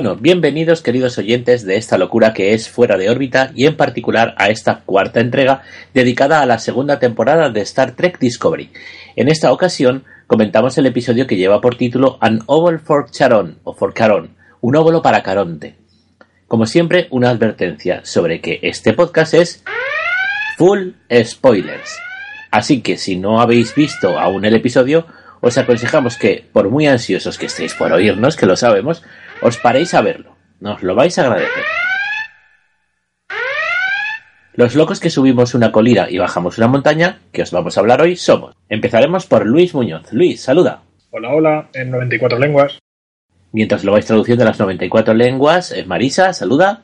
Bueno, bienvenidos queridos oyentes de esta locura que es fuera de órbita y en particular a esta cuarta entrega dedicada a la segunda temporada de Star Trek Discovery. En esta ocasión comentamos el episodio que lleva por título An Oval for Charon o for Caron, un óvulo para Caronte. Como siempre, una advertencia sobre que este podcast es full spoilers. Así que si no habéis visto aún el episodio, os aconsejamos que, por muy ansiosos que estéis por oírnos, que lo sabemos, os paréis a verlo. Nos lo vais a agradecer. Los locos que subimos una colina y bajamos una montaña, que os vamos a hablar hoy, somos. Empezaremos por Luis Muñoz. Luis, saluda. Hola, hola, en 94 lenguas. Mientras lo vais traduciendo a las 94 lenguas, es Marisa, saluda.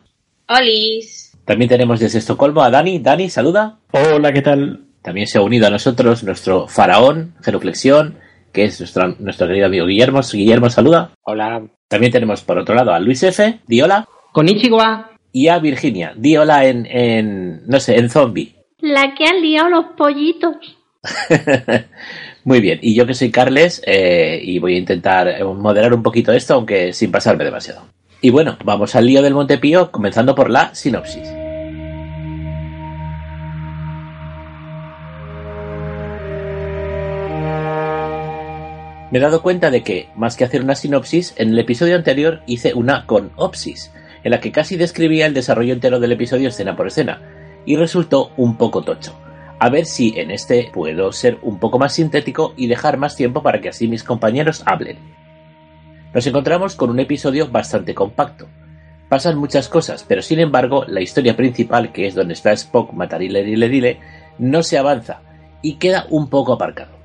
Olis. También tenemos desde Estocolmo a Dani. Dani, saluda. Hola, ¿qué tal? También se ha unido a nosotros nuestro faraón, Genuflexión, que es nuestro, nuestro querido amigo Guillermo. Guillermo, saluda. Hola. También tenemos por otro lado a Luis F. Di hola. Konnichiwa. Y a Virginia. Di hola en, en no sé, en zombie. La que han liado los pollitos. Muy bien, y yo que soy Carles eh, y voy a intentar moderar un poquito esto, aunque sin pasarme demasiado. Y bueno, vamos al lío del Montepío, comenzando por la sinopsis. Me he dado cuenta de que, más que hacer una sinopsis, en el episodio anterior hice una conopsis, en la que casi describía el desarrollo entero del episodio escena por escena, y resultó un poco tocho. A ver si en este puedo ser un poco más sintético y dejar más tiempo para que así mis compañeros hablen. Nos encontramos con un episodio bastante compacto. Pasan muchas cosas, pero sin embargo la historia principal, que es donde está Spock matarile dile dile, no se avanza y queda un poco aparcado.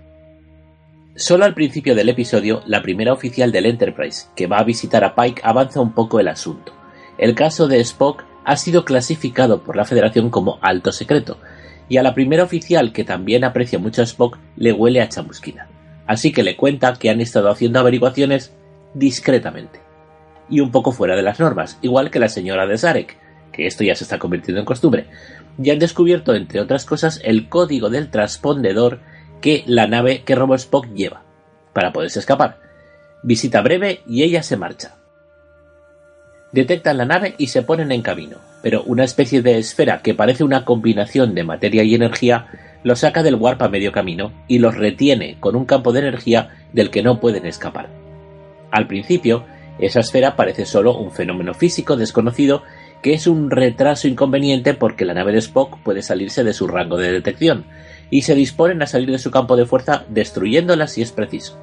Solo al principio del episodio, la primera oficial del Enterprise, que va a visitar a Pike, avanza un poco el asunto. El caso de Spock ha sido clasificado por la Federación como alto secreto, y a la primera oficial, que también aprecia mucho a Spock, le huele a chamusquina. Así que le cuenta que han estado haciendo averiguaciones discretamente. Y un poco fuera de las normas, igual que la señora de Zarek, que esto ya se está convirtiendo en costumbre. Y han descubierto, entre otras cosas, el código del transpondedor que la nave que robó Spock lleva, para poderse escapar. Visita breve y ella se marcha. Detectan la nave y se ponen en camino, pero una especie de esfera que parece una combinación de materia y energía los saca del warp a medio camino y los retiene con un campo de energía del que no pueden escapar. Al principio, esa esfera parece solo un fenómeno físico desconocido que es un retraso inconveniente porque la nave de Spock puede salirse de su rango de detección, y se disponen a salir de su campo de fuerza destruyéndola si es preciso.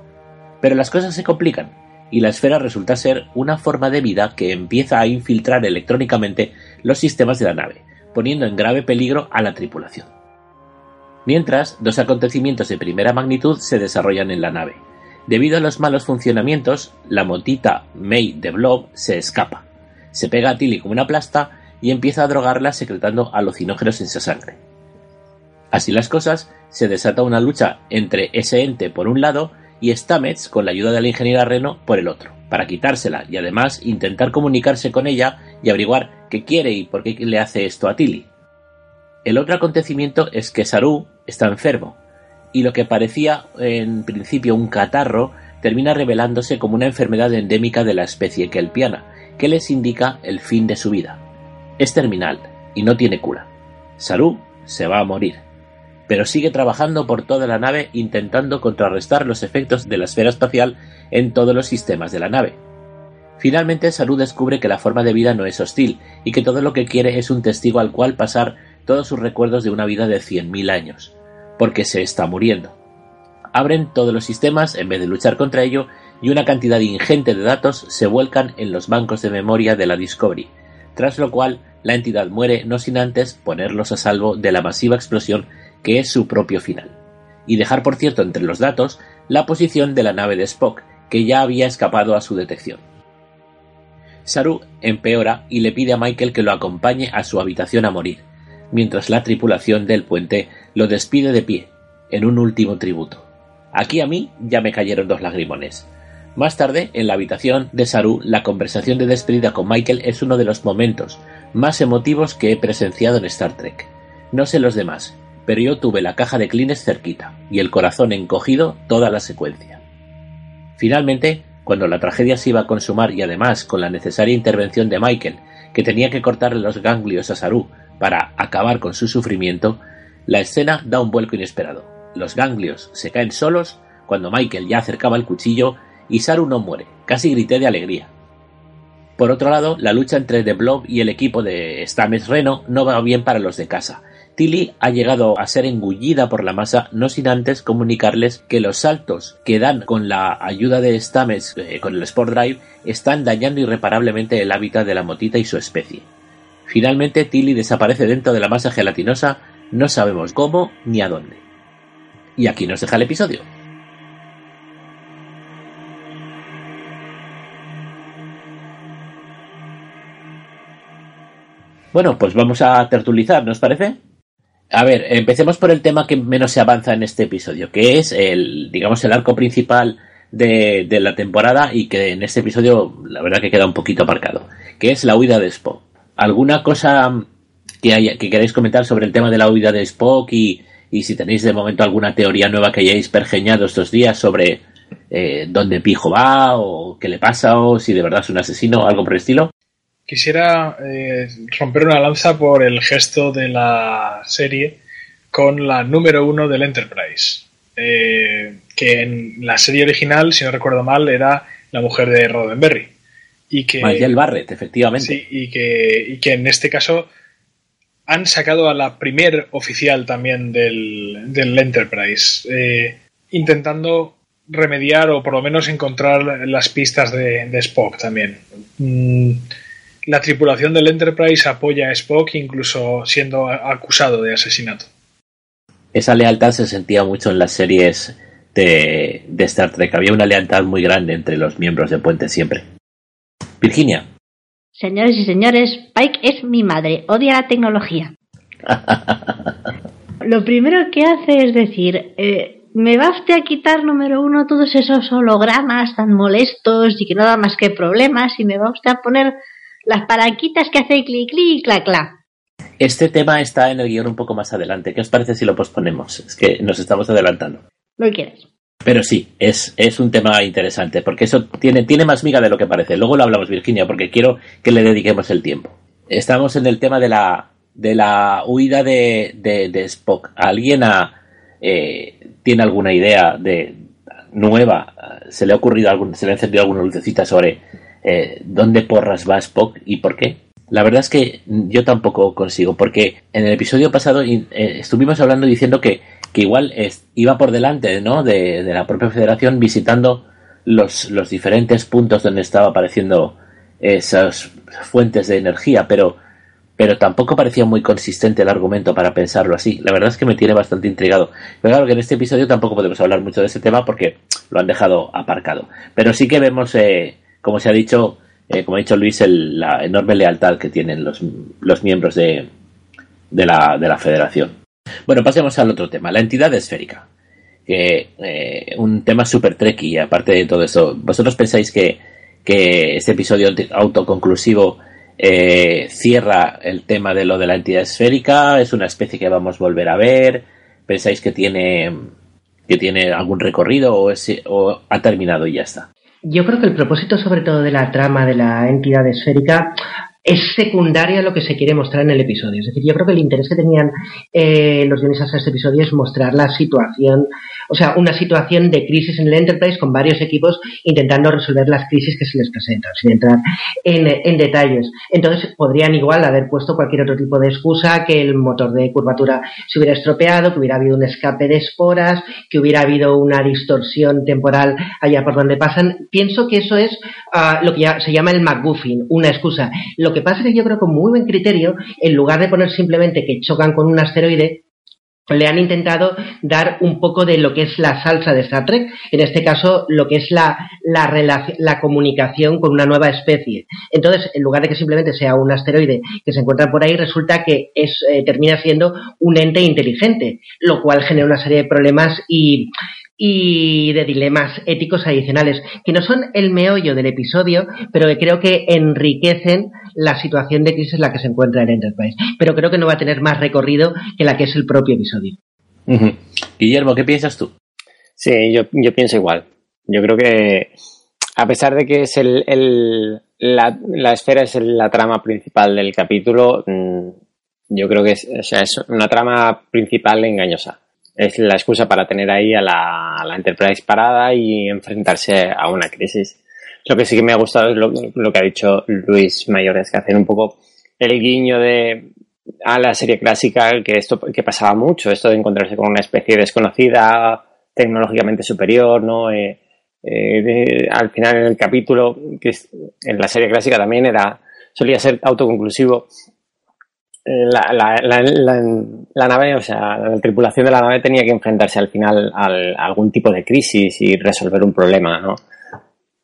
Pero las cosas se complican, y la esfera resulta ser una forma de vida que empieza a infiltrar electrónicamente los sistemas de la nave, poniendo en grave peligro a la tripulación. Mientras, dos acontecimientos de primera magnitud se desarrollan en la nave. Debido a los malos funcionamientos, la motita May de Blob se escapa, se pega a Tilly como una plasta y empieza a drogarla secretando alucinógenos en su sangre. Así las cosas, se desata una lucha entre ese ente por un lado y Stamets, con la ayuda de la ingeniera Reno, por el otro, para quitársela y además intentar comunicarse con ella y averiguar qué quiere y por qué le hace esto a Tilly. El otro acontecimiento es que Saru está enfermo, y lo que parecía en principio un catarro termina revelándose como una enfermedad endémica de la especie kelpiana, que les indica el fin de su vida. Es terminal y no tiene cura. Saru se va a morir pero sigue trabajando por toda la nave intentando contrarrestar los efectos de la esfera espacial en todos los sistemas de la nave. Finalmente, Saru descubre que la forma de vida no es hostil y que todo lo que quiere es un testigo al cual pasar todos sus recuerdos de una vida de 100.000 años, porque se está muriendo. Abren todos los sistemas en vez de luchar contra ello y una cantidad ingente de datos se vuelcan en los bancos de memoria de la Discovery, tras lo cual la entidad muere no sin antes ponerlos a salvo de la masiva explosión que es su propio final, y dejar por cierto entre los datos la posición de la nave de Spock, que ya había escapado a su detección. Saru empeora y le pide a Michael que lo acompañe a su habitación a morir, mientras la tripulación del puente lo despide de pie, en un último tributo. Aquí a mí ya me cayeron dos lagrimones. Más tarde, en la habitación de Saru, la conversación de despedida con Michael es uno de los momentos más emotivos que he presenciado en Star Trek. No sé los demás, pero yo tuve la caja de clines cerquita y el corazón encogido toda la secuencia. Finalmente, cuando la tragedia se iba a consumar y además con la necesaria intervención de Michael, que tenía que cortarle los ganglios a Saru para acabar con su sufrimiento, la escena da un vuelco inesperado. Los ganglios se caen solos cuando Michael ya acercaba el cuchillo y Saru no muere. Casi grité de alegría. Por otro lado, la lucha entre The Blob y el equipo de Stames Reno no va bien para los de casa. Tilly ha llegado a ser engullida por la masa, no sin antes comunicarles que los saltos que dan con la ayuda de Stames eh, con el Sport Drive están dañando irreparablemente el hábitat de la motita y su especie. Finalmente, Tilly desaparece dentro de la masa gelatinosa, no sabemos cómo ni a dónde. Y aquí nos deja el episodio. Bueno, pues vamos a tertulizar, ¿nos parece? A ver, empecemos por el tema que menos se avanza en este episodio, que es el, digamos, el arco principal de, la temporada y que en este episodio la verdad que queda un poquito aparcado, que es la huida de Spock. ¿Alguna cosa que, que queráis comentar sobre el tema de la huida de Spock y, si tenéis de momento alguna teoría nueva que hayáis pergeñado estos días sobre eh, dónde Pijo va o qué le pasa o si de verdad es un asesino o algo por el estilo? Quisiera eh, romper una lanza por el gesto de la serie con la número uno del Enterprise. Eh, que en la serie original, si no recuerdo mal, era la mujer de Roddenberry. Y que, Barrett, efectivamente. Sí, y que, y que en este caso han sacado a la primer oficial también del, Enterprise, eh, intentando remediar o por lo menos encontrar las pistas de, Spock también. Mm, la tripulación del Enterprise apoya a Spock incluso siendo acusado de asesinato. Esa lealtad se sentía mucho en las series de, Star Trek. Había una lealtad muy grande entre los miembros de Puente siempre. Virginia. Señores y señores, Pike es mi madre. Odia la tecnología. Lo primero que hace es decir, eh, me va usted a quitar, número uno, todos esos hologramas tan molestos y que no da más que problemas y me va usted a poner las palanquitas que hace clic, clic, clac, clac. Este tema está en el guion un poco más adelante. ¿Qué os parece si lo posponemos? Es que nos estamos adelantando. Lo quieres. Pero sí, es, es un tema interesante, porque eso tiene, tiene más miga de lo que parece. Luego lo hablamos, Virginia, porque quiero que le dediquemos el tiempo. Estamos en el tema de la, de la huida de, de, Spock. ¿Alguien eh, tiene alguna idea de nueva? ¿Se le ha ocurrido algún, se le ha encendido alguna lucecita sobre eh, dónde porras va Spock y por qué. La verdad es que yo tampoco consigo, porque en el episodio pasado eh, estuvimos hablando diciendo que, que igual iba por delante ¿no? de, la propia federación visitando los, los diferentes puntos donde estaba apareciendo esas fuentes de energía, pero, pero tampoco parecía muy consistente el argumento para pensarlo así. La verdad es que me tiene bastante intrigado. Pero claro que en este episodio tampoco podemos hablar mucho de ese tema porque lo han dejado aparcado. Pero sí que vemos eh, como se ha dicho, eh, como ha dicho Luis, la enorme lealtad que tienen los, miembros de, de, la, de la federación. Bueno, pasemos al otro tema, la entidad esférica. Que, eh, un tema súper y aparte de todo eso. ¿Vosotros pensáis que, que este episodio autoconclusivo eh, cierra el tema de lo de la entidad esférica? ¿Es una especie que vamos a volver a ver? ¿Pensáis que tiene, que tiene algún recorrido o, o ha terminado y ya está? Yo creo que el propósito sobre todo de la trama de la entidad esférica es secundaria a lo que se quiere mostrar en el episodio. Es decir, yo creo que el interés que tenían eh, los guionistas a este episodio es mostrar la situación, o sea, una situación de crisis en el Enterprise con varios equipos intentando resolver las crisis que se les presentan, sin entrar en, detalles. Entonces, podrían igual haber puesto cualquier otro tipo de excusa, que el motor de curvatura se hubiera estropeado, que hubiera habido un escape de esporas, que hubiera habido una distorsión temporal allá por donde pasan. Pienso que eso es ah, lo que ya se llama el McGuffin, una excusa. Lo que pasa es que yo creo que con muy buen criterio, en lugar de poner simplemente que chocan con un asteroide, le han intentado dar un poco de lo que es la salsa de Star Trek, en este caso lo que es la, la, comunicación con una nueva especie. Entonces, en lugar de que simplemente sea un asteroide que se encuentra por ahí, resulta que es, eh, termina siendo un ente inteligente, lo cual genera una serie de problemas y y de dilemas éticos adicionales, que no son el meollo del episodio, pero que creo que enriquecen la situación de crisis en la que se encuentra el Enterprise. Pero creo que no va a tener más recorrido que la que es el propio episodio. Guillermo, ¿qué piensas tú? Sí, yo, yo pienso igual. Yo creo que a pesar de que es el, la, esfera es la trama principal del capítulo, mm, yo creo que es, es una trama principal engañosa. Es la excusa para tener ahí a la, a la Enterprise parada y enfrentarse a una crisis. Lo que sí que me ha gustado es lo, que ha dicho Luis Mayores, que hacer un poco el guiño de a la serie clásica que esto que pasaba mucho, esto de encontrarse con una especie desconocida, tecnológicamente superior, ¿no? Eh, eh, al final en el capítulo, que en la serie clásica también era, solía ser autoconclusivo. Eh, la, nave, o sea, la tripulación de la nave tenía que enfrentarse al final a algún tipo de crisis y resolver un problema, ¿no?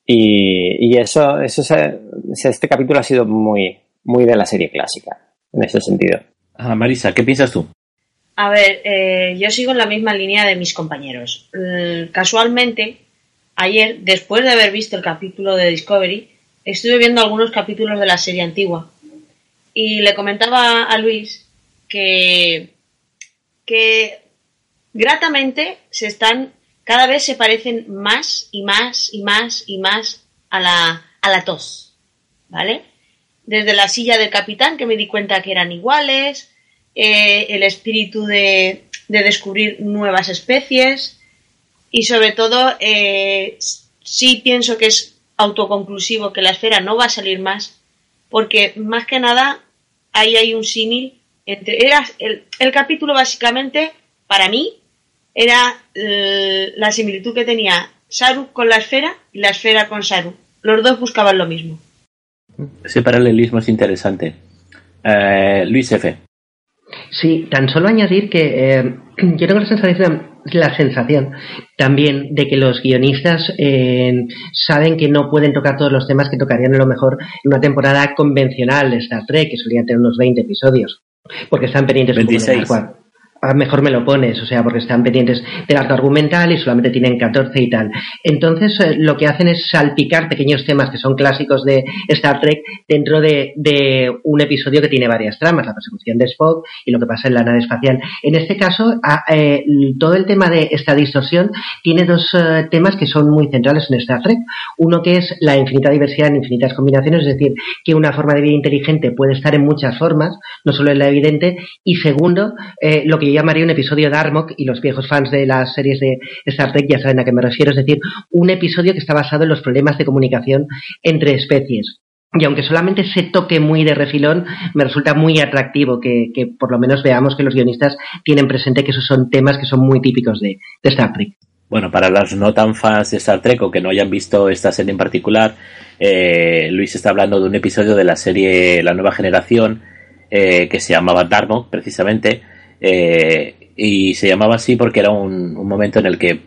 Y, y eso, eso este capítulo ha sido muy, muy de la serie clásica, en ese sentido. Ah, Marisa, ¿qué piensas tú? A ver, eh, yo sigo en la misma línea de mis compañeros. casualmente, ayer, después de haber visto el capítulo de Discovery, estuve viendo algunos capítulos de la serie antigua. Y le comentaba a Luis que, que gratamente se están, cada vez se parecen más y más y más y más a la, a la tos. ¿Vale? Desde la silla del capitán, que me di cuenta que eran iguales, eh, el espíritu de, de descubrir nuevas especies, y sobre todo eh, sí pienso que es autoconclusivo que la esfera no va a salir más porque más que nada ahí hay un símil entre era el, capítulo básicamente para mí era eh, la similitud que tenía Saru con la esfera y la esfera con Saru. Los dos buscaban lo mismo. Ese paralelismo es interesante. Eh, Luis F. Sí, tan solo añadir que yo tengo la sensación la sensación también de que los guionistas eh, saben que no pueden tocar todos los temas que tocarían a lo mejor en una temporada convencional de Star Trek, que solía tener unos 20 episodios, porque están pendientes 26 mejor me lo pones, o sea, porque están pendientes del arco argumental y solamente tienen 14 y tal. Entonces, eh, lo que hacen es salpicar pequeños temas que son clásicos de Star Trek dentro de, un episodio que tiene varias tramas, la persecución de Spock y lo que pasa en la nave espacial. En este caso, eh, todo el tema de esta distorsión tiene dos eh, temas que son muy centrales en Star Trek. Uno que es la infinita diversidad en infinitas combinaciones, es decir, que una forma de vida inteligente puede estar en muchas formas, no solo en la evidente. Y segundo, lo que llamaría un episodio de Armok y los viejos fans de las series de Star Trek ya saben a qué me refiero, es decir, un episodio que está basado en los problemas de comunicación entre especies. Y aunque solamente se toque muy de refilón, me resulta muy atractivo que, por lo menos veamos que los guionistas tienen presente que esos son temas que son muy típicos de, Star Trek. Bueno, para los no tan fans de Star Trek o que no hayan visto esta serie en particular, eh, Luis está hablando de un episodio de la serie La Nueva Generación eh, que se llamaba Darmok, precisamente, eh, y se llamaba así porque era un, momento en el que,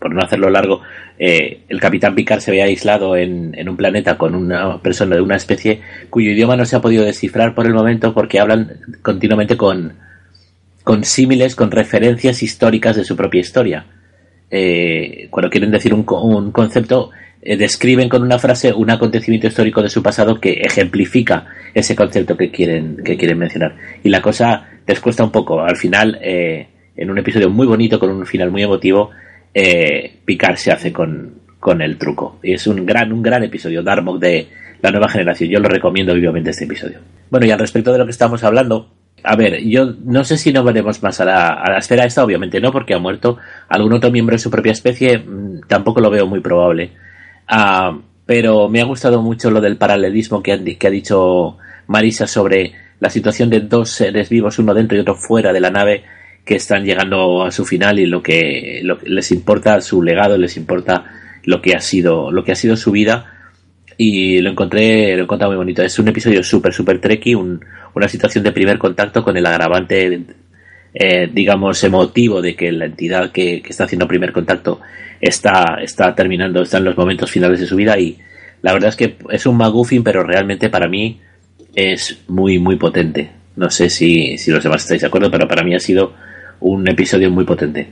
por no hacerlo largo, eh, el capitán Picard se había aislado en, un planeta con una persona de una especie cuyo idioma no se ha podido descifrar por el momento porque hablan continuamente con, con símiles, con referencias históricas de su propia historia. Eh, cuando quieren decir un, un concepto, eh, describen con una frase un acontecimiento histórico de su pasado que ejemplifica ese concepto que quieren, que quieren mencionar. Y la cosa les cuesta un poco. Al final, eh, en un episodio muy bonito, con un final muy emotivo, eh, Picard se hace con, con el truco. Y es un gran, un gran episodio, Darmok de la nueva generación. Yo lo recomiendo vivamente este episodio. Bueno, y al respecto de lo que estamos hablando, a ver, yo no sé si no veremos más a la, a la esfera esta, obviamente no, porque ha muerto algún otro miembro de su propia especie, mm, tampoco lo veo muy probable. Ah, pero me ha gustado mucho lo del paralelismo que, ha dicho Marisa sobre la situación de dos seres vivos, uno dentro y otro fuera de la nave, que están llegando a su final y lo que, les importa su legado, les importa lo que ha sido, lo que ha sido su vida. Y lo encontré, lo encontré muy bonito. Es un episodio súper, súper treky, una situación de primer contacto con el agravante, eh, digamos, emotivo de que la entidad que, que está haciendo primer contacto está, está terminando, está en los momentos finales de su vida y la verdad es que es un McGuffin, pero realmente para mí es muy, muy potente. No sé si, si los demás estáis de acuerdo, pero para mí ha sido un episodio muy potente.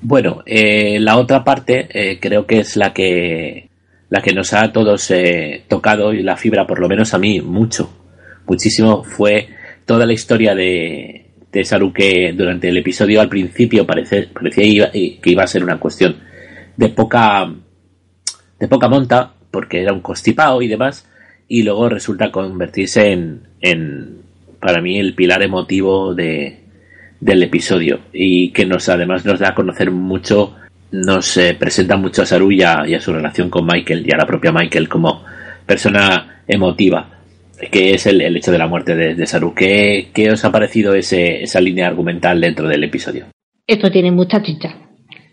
Bueno, eh, la otra parte eh, creo que es la que la que nos ha todos eh, tocado y la fibra, por lo menos a mí, mucho, muchísimo, fue toda la historia de, de Saru que durante el episodio al principio parece, parecía que iba a ser una cuestión de poca de poca monta porque era un constipado y demás, y luego resulta convertirse en, en para mí, el pilar emotivo de, del episodio y que nos además nos da a conocer mucho, nos eh, presenta mucho a Saru y a, su relación con Michael y a la propia Michael como persona emotiva, que es el, hecho de la muerte de, Saru. ¿Qué, ¿Qué, os ha parecido ese, esa línea argumental dentro del episodio? Esto tiene mucha chicha.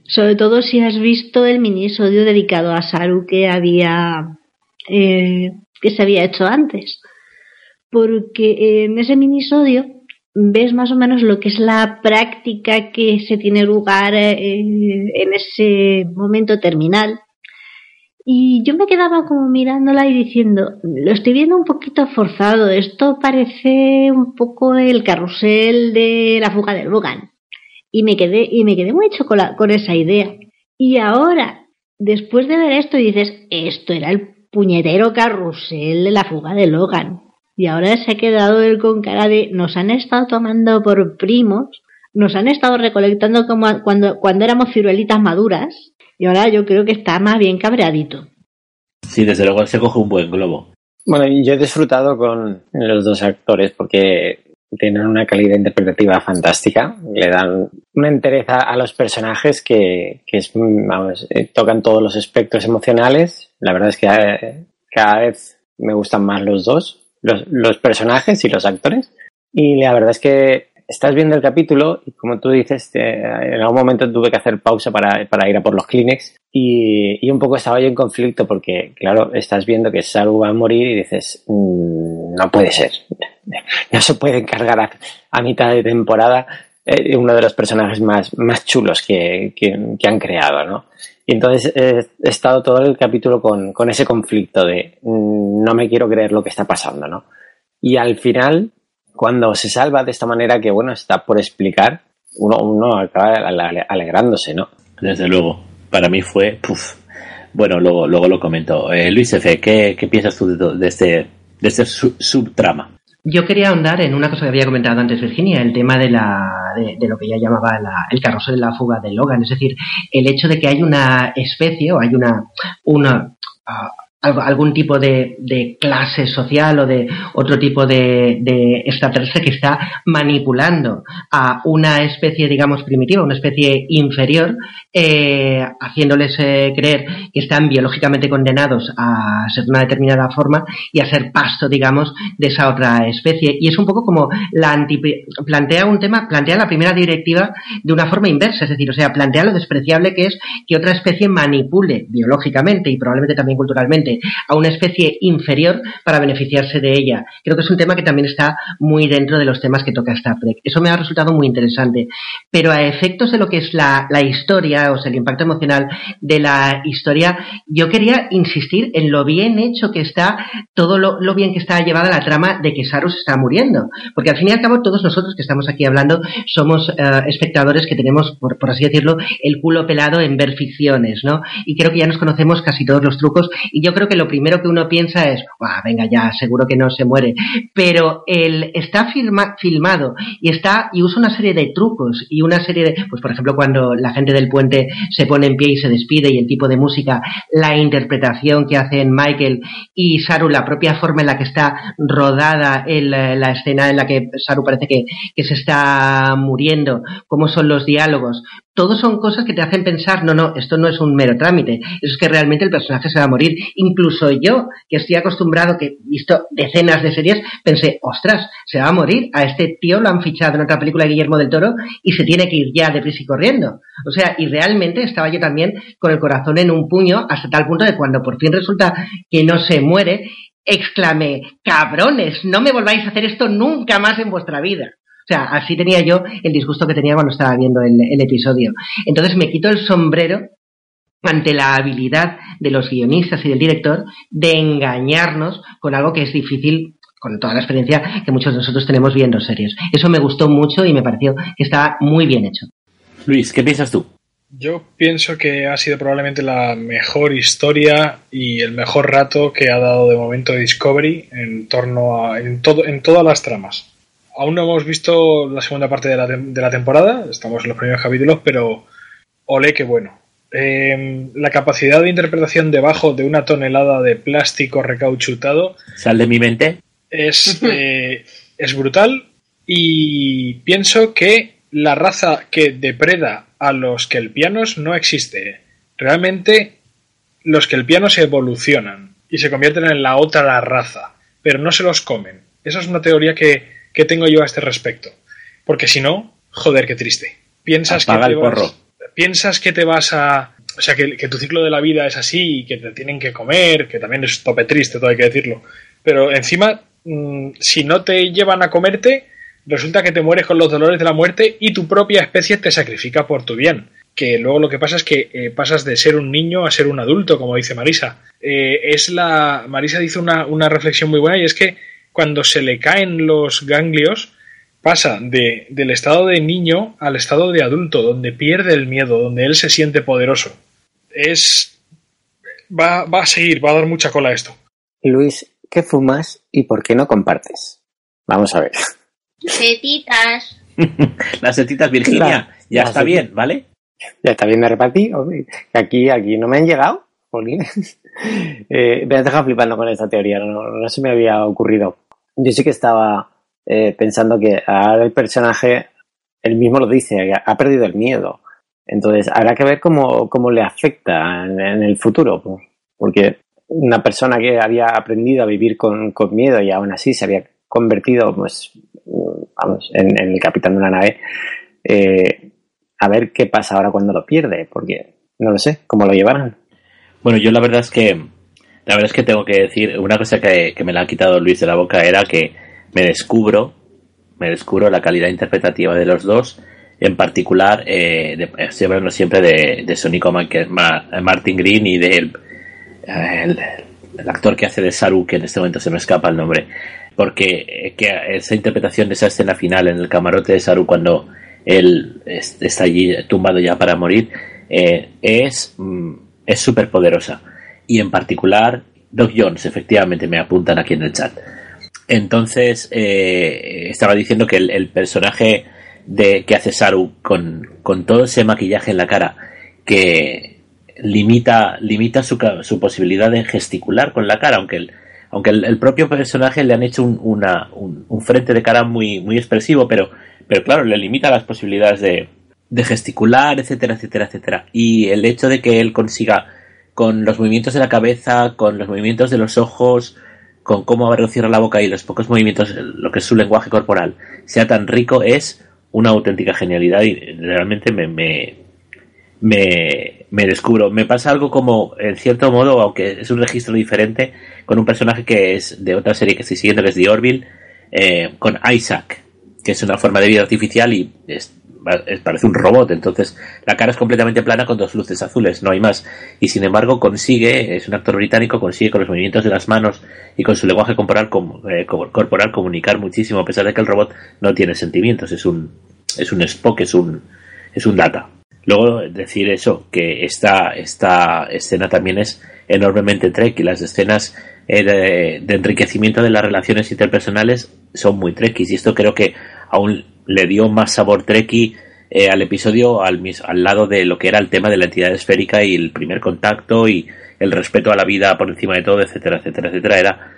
Sobre todo si has visto el minisodio dedicado a Saru que había eh, que se había hecho antes. Porque en ese minisodio ves más o menos lo que es la práctica que se tiene lugar eh, en ese momento terminal. Y yo me quedaba como mirándola y diciendo, lo estoy viendo un poquito forzado, esto parece un poco el carrusel de la fuga del Logan. Y me quedé, y me quedé muy hecho con, con esa idea. Y ahora, después de ver esto, dices, esto era el puñetero carrusel de la fuga de Logan. Y ahora se ha quedado él con cara de nos han estado tomando por primos, nos han estado recolectando como cuando, cuando éramos ciruelitas maduras, y ahora yo creo que está más bien cabreadito. Sí, desde luego se coge un buen globo. Bueno, yo he disfrutado con los dos actores porque tienen una calidad interpretativa fantástica, le dan una entereza a los personajes que, que es, vamos, eh, tocan todos los aspectos emocionales. La verdad es que eh, cada vez me gustan más los dos los, los personajes y los actores. Y la verdad es que estás viendo el capítulo y como tú dices, en algún momento tuve que hacer pausa para, para ir a por los Kleenex y, y, un poco estaba yo en conflicto porque, claro, estás viendo que Saru va a morir y dices, mm, no puede ser, no se puede encargar a, mitad de temporada eh, uno de los personajes más, más chulos que, que, han creado, ¿no? Y entonces he estado todo el capítulo con, con ese conflicto de mm, no me quiero creer lo que está pasando, ¿no? Y al final, cuando se salva de esta manera que, bueno, está por explicar, uno, uno acaba alegrándose, ¿no? Desde luego. Para mí fue, puf. Bueno, luego, luego lo comento. Eh, Luis F., ¿qué, ¿qué, piensas tú de, este, de este subtrama? Yo quería ahondar en una cosa que había comentado antes Virginia, el tema de, la, de, lo que ella llamaba el carrusel de la fuga de Logan, es decir, el hecho de que hay una especie o hay una, una ah, algún tipo de, clase social o de otro tipo de, de, extraterrestre que está manipulando a una especie, digamos, primitiva, una especie inferior, eh, haciéndoles eh, creer que están biológicamente condenados a ser una determinada forma y a ser pasto, digamos, de esa otra especie. Y es un poco como la anti plantea un tema, plantea la primera directiva de una forma inversa, es decir, o sea, plantea lo despreciable que es que otra especie manipule biológicamente y probablemente también culturalmente a una especie inferior para beneficiarse de ella. Creo que es un tema que también está muy dentro de los temas que toca Star Trek. Eso me ha resultado muy interesante. Pero a efectos de lo que es la, historia, o sea, el impacto emocional de la historia, yo quería insistir en lo bien hecho que está, todo lo, bien que está llevada la trama de que Saru se está muriendo. Porque al fin y al cabo, todos nosotros que estamos aquí hablando somos eh, espectadores que tenemos, por, por así decirlo, el culo pelado en ver ficciones, ¿no? Y creo que ya nos conocemos casi todos los trucos. Y yo creo que lo primero que uno piensa es, venga ya, seguro que no se muere. Pero él está filmado y está y usa una serie de trucos y una serie de, pues por ejemplo cuando la gente del puente se pone en pie y se despide y el tipo de música, la interpretación que hacen Michael y Saru, la propia forma en la que está rodada la escena en la que Saru parece que, que se está muriendo, cómo son los diálogos, todos son cosas que te hacen pensar, no, no, esto no es un mero trámite, es que realmente el personaje se va a morir. Incluso yo, que estoy acostumbrado, que he visto decenas de series, pensé, ostras, se va a morir, a este tío lo han fichado en otra película de Guillermo del Toro y se tiene que ir ya deprisa y corriendo. O sea, y realmente estaba yo también con el corazón en un puño hasta tal punto de cuando por fin resulta que no se muere, exclamé, cabrones, no me volváis a hacer esto nunca más en vuestra vida. O sea, así tenía yo el disgusto que tenía cuando estaba viendo el, episodio. Entonces me quito el sombrero ante la habilidad de los guionistas y del director de engañarnos con algo que es difícil con toda la experiencia que muchos de nosotros tenemos viendo series. Eso me gustó mucho y me pareció que estaba muy bien hecho. Luis, ¿qué piensas tú? Yo pienso que ha sido probablemente la mejor historia y el mejor rato que ha dado de momento Discovery en torno a en todo en todas las tramas aún no hemos visto la segunda parte de la, de la temporada, estamos en los primeros capítulos, pero ole qué bueno. eh, la capacidad de interpretación debajo de una tonelada de plástico recauchutado Sal de mi mente. es, eh, es brutal y pienso que la raza que depreda a los kelpianos no existe. Realmente los kelpianos evolucionan y se convierten en la otra raza, pero no se los comen. Esa es una teoría que, que tengo yo a este respecto. Porque si no, joder, qué triste. Piensas Apaga que el te vas- porro. piensas que te vas a. O sea, que, que tu ciclo de la vida es así y que te tienen que comer, que también es tope triste, todo hay que decirlo. Pero encima, mm, si no te llevan a comerte, resulta que te mueres con los dolores de la muerte y tu propia especie te sacrifica por tu bien. Que luego lo que pasa es que eh, pasas de ser un niño a ser un adulto, como dice Marisa. Eh, es la. Marisa dice una, una reflexión muy buena y es que cuando se le caen los ganglios, pasa de, del estado de niño al estado de adulto, donde pierde el miedo, donde él se siente poderoso. Es. Va, va a seguir, va a dar mucha cola esto. Luis, ¿qué fumas y por qué no compartes? Vamos a ver. Setitas. Las setitas Virginia, La- ya la está seti- bien, ¿vale? Ya está bien de repartir. Aquí, aquí no me han llegado. jolines. Eh, me has dejado flipando con esta teoría. No, se me había ocurrido. Yo sí que estaba eh, pensando que ahora el personaje, él mismo lo dice, ha perdido el miedo. Entonces, habrá que ver cómo, cómo le afecta en, el futuro. Porque una persona que había aprendido a vivir con, con miedo y aún así se había convertido, pues, vamos, en, en el capitán de una nave, eh, a ver qué pasa ahora cuando lo pierde, porque no lo sé, cómo lo llevarán. Bueno, yo la verdad es que la verdad es que tengo que decir una cosa que, que me la ha quitado Luis de la boca era que me descubro me descubro la calidad interpretativa de los dos en particular eh, hablando siempre de, de Sonico Ma- Ma- Martin Green y del eh, el, el actor que hace de Saru que en este momento se me escapa el nombre porque eh, que esa interpretación de esa escena final en el camarote de Saru cuando él es- está allí tumbado ya para morir eh, es mm, es súper poderosa y en particular Doc Jones efectivamente me apuntan aquí en el chat. Entonces eh, estaba diciendo que el, personaje de que hace Saru con, con todo ese maquillaje en la cara que limita limita su, su posibilidad de gesticular con la cara aunque el, aunque el, propio personaje le han hecho un, un, un frente de cara muy muy expresivo pero pero claro le limita las posibilidades de, de gesticular etcétera etcétera etcétera y el hecho de que él consiga con los movimientos de la cabeza con los movimientos de los ojos con cómo abre o cierra la boca y los pocos movimientos, lo que es su lenguaje corporal, sea tan rico, es una auténtica genialidad y realmente me, me, me, me descubro. Me pasa algo como, en cierto modo, aunque es un registro diferente, con un personaje que es de otra serie que estoy siguiendo, que es The Orville, eh, con Isaac, que es una forma de vida artificial y es- parece un robot. Entonces, la cara es completamente plana con dos luces azules, no hay más. Y sin embargo, consigue, es un actor británico, consigue con los movimientos de las manos y con su lenguaje corporal, eh, co- corporal comunicar muchísimo, a pesar de que el robot no tiene sentimientos, es un, es un Spock, es un, es un data. Luego decir eso, que esta, esta escena también es enormemente trek y las escenas de, de enriquecimiento de las relaciones interpersonales son muy trekkies y esto creo que aún le dio más sabor trekkie eh, al episodio al, al lado de lo que era el tema de la entidad esférica y el primer contacto y el respeto a la vida por encima de todo, etcétera, etcétera, etcétera. Era,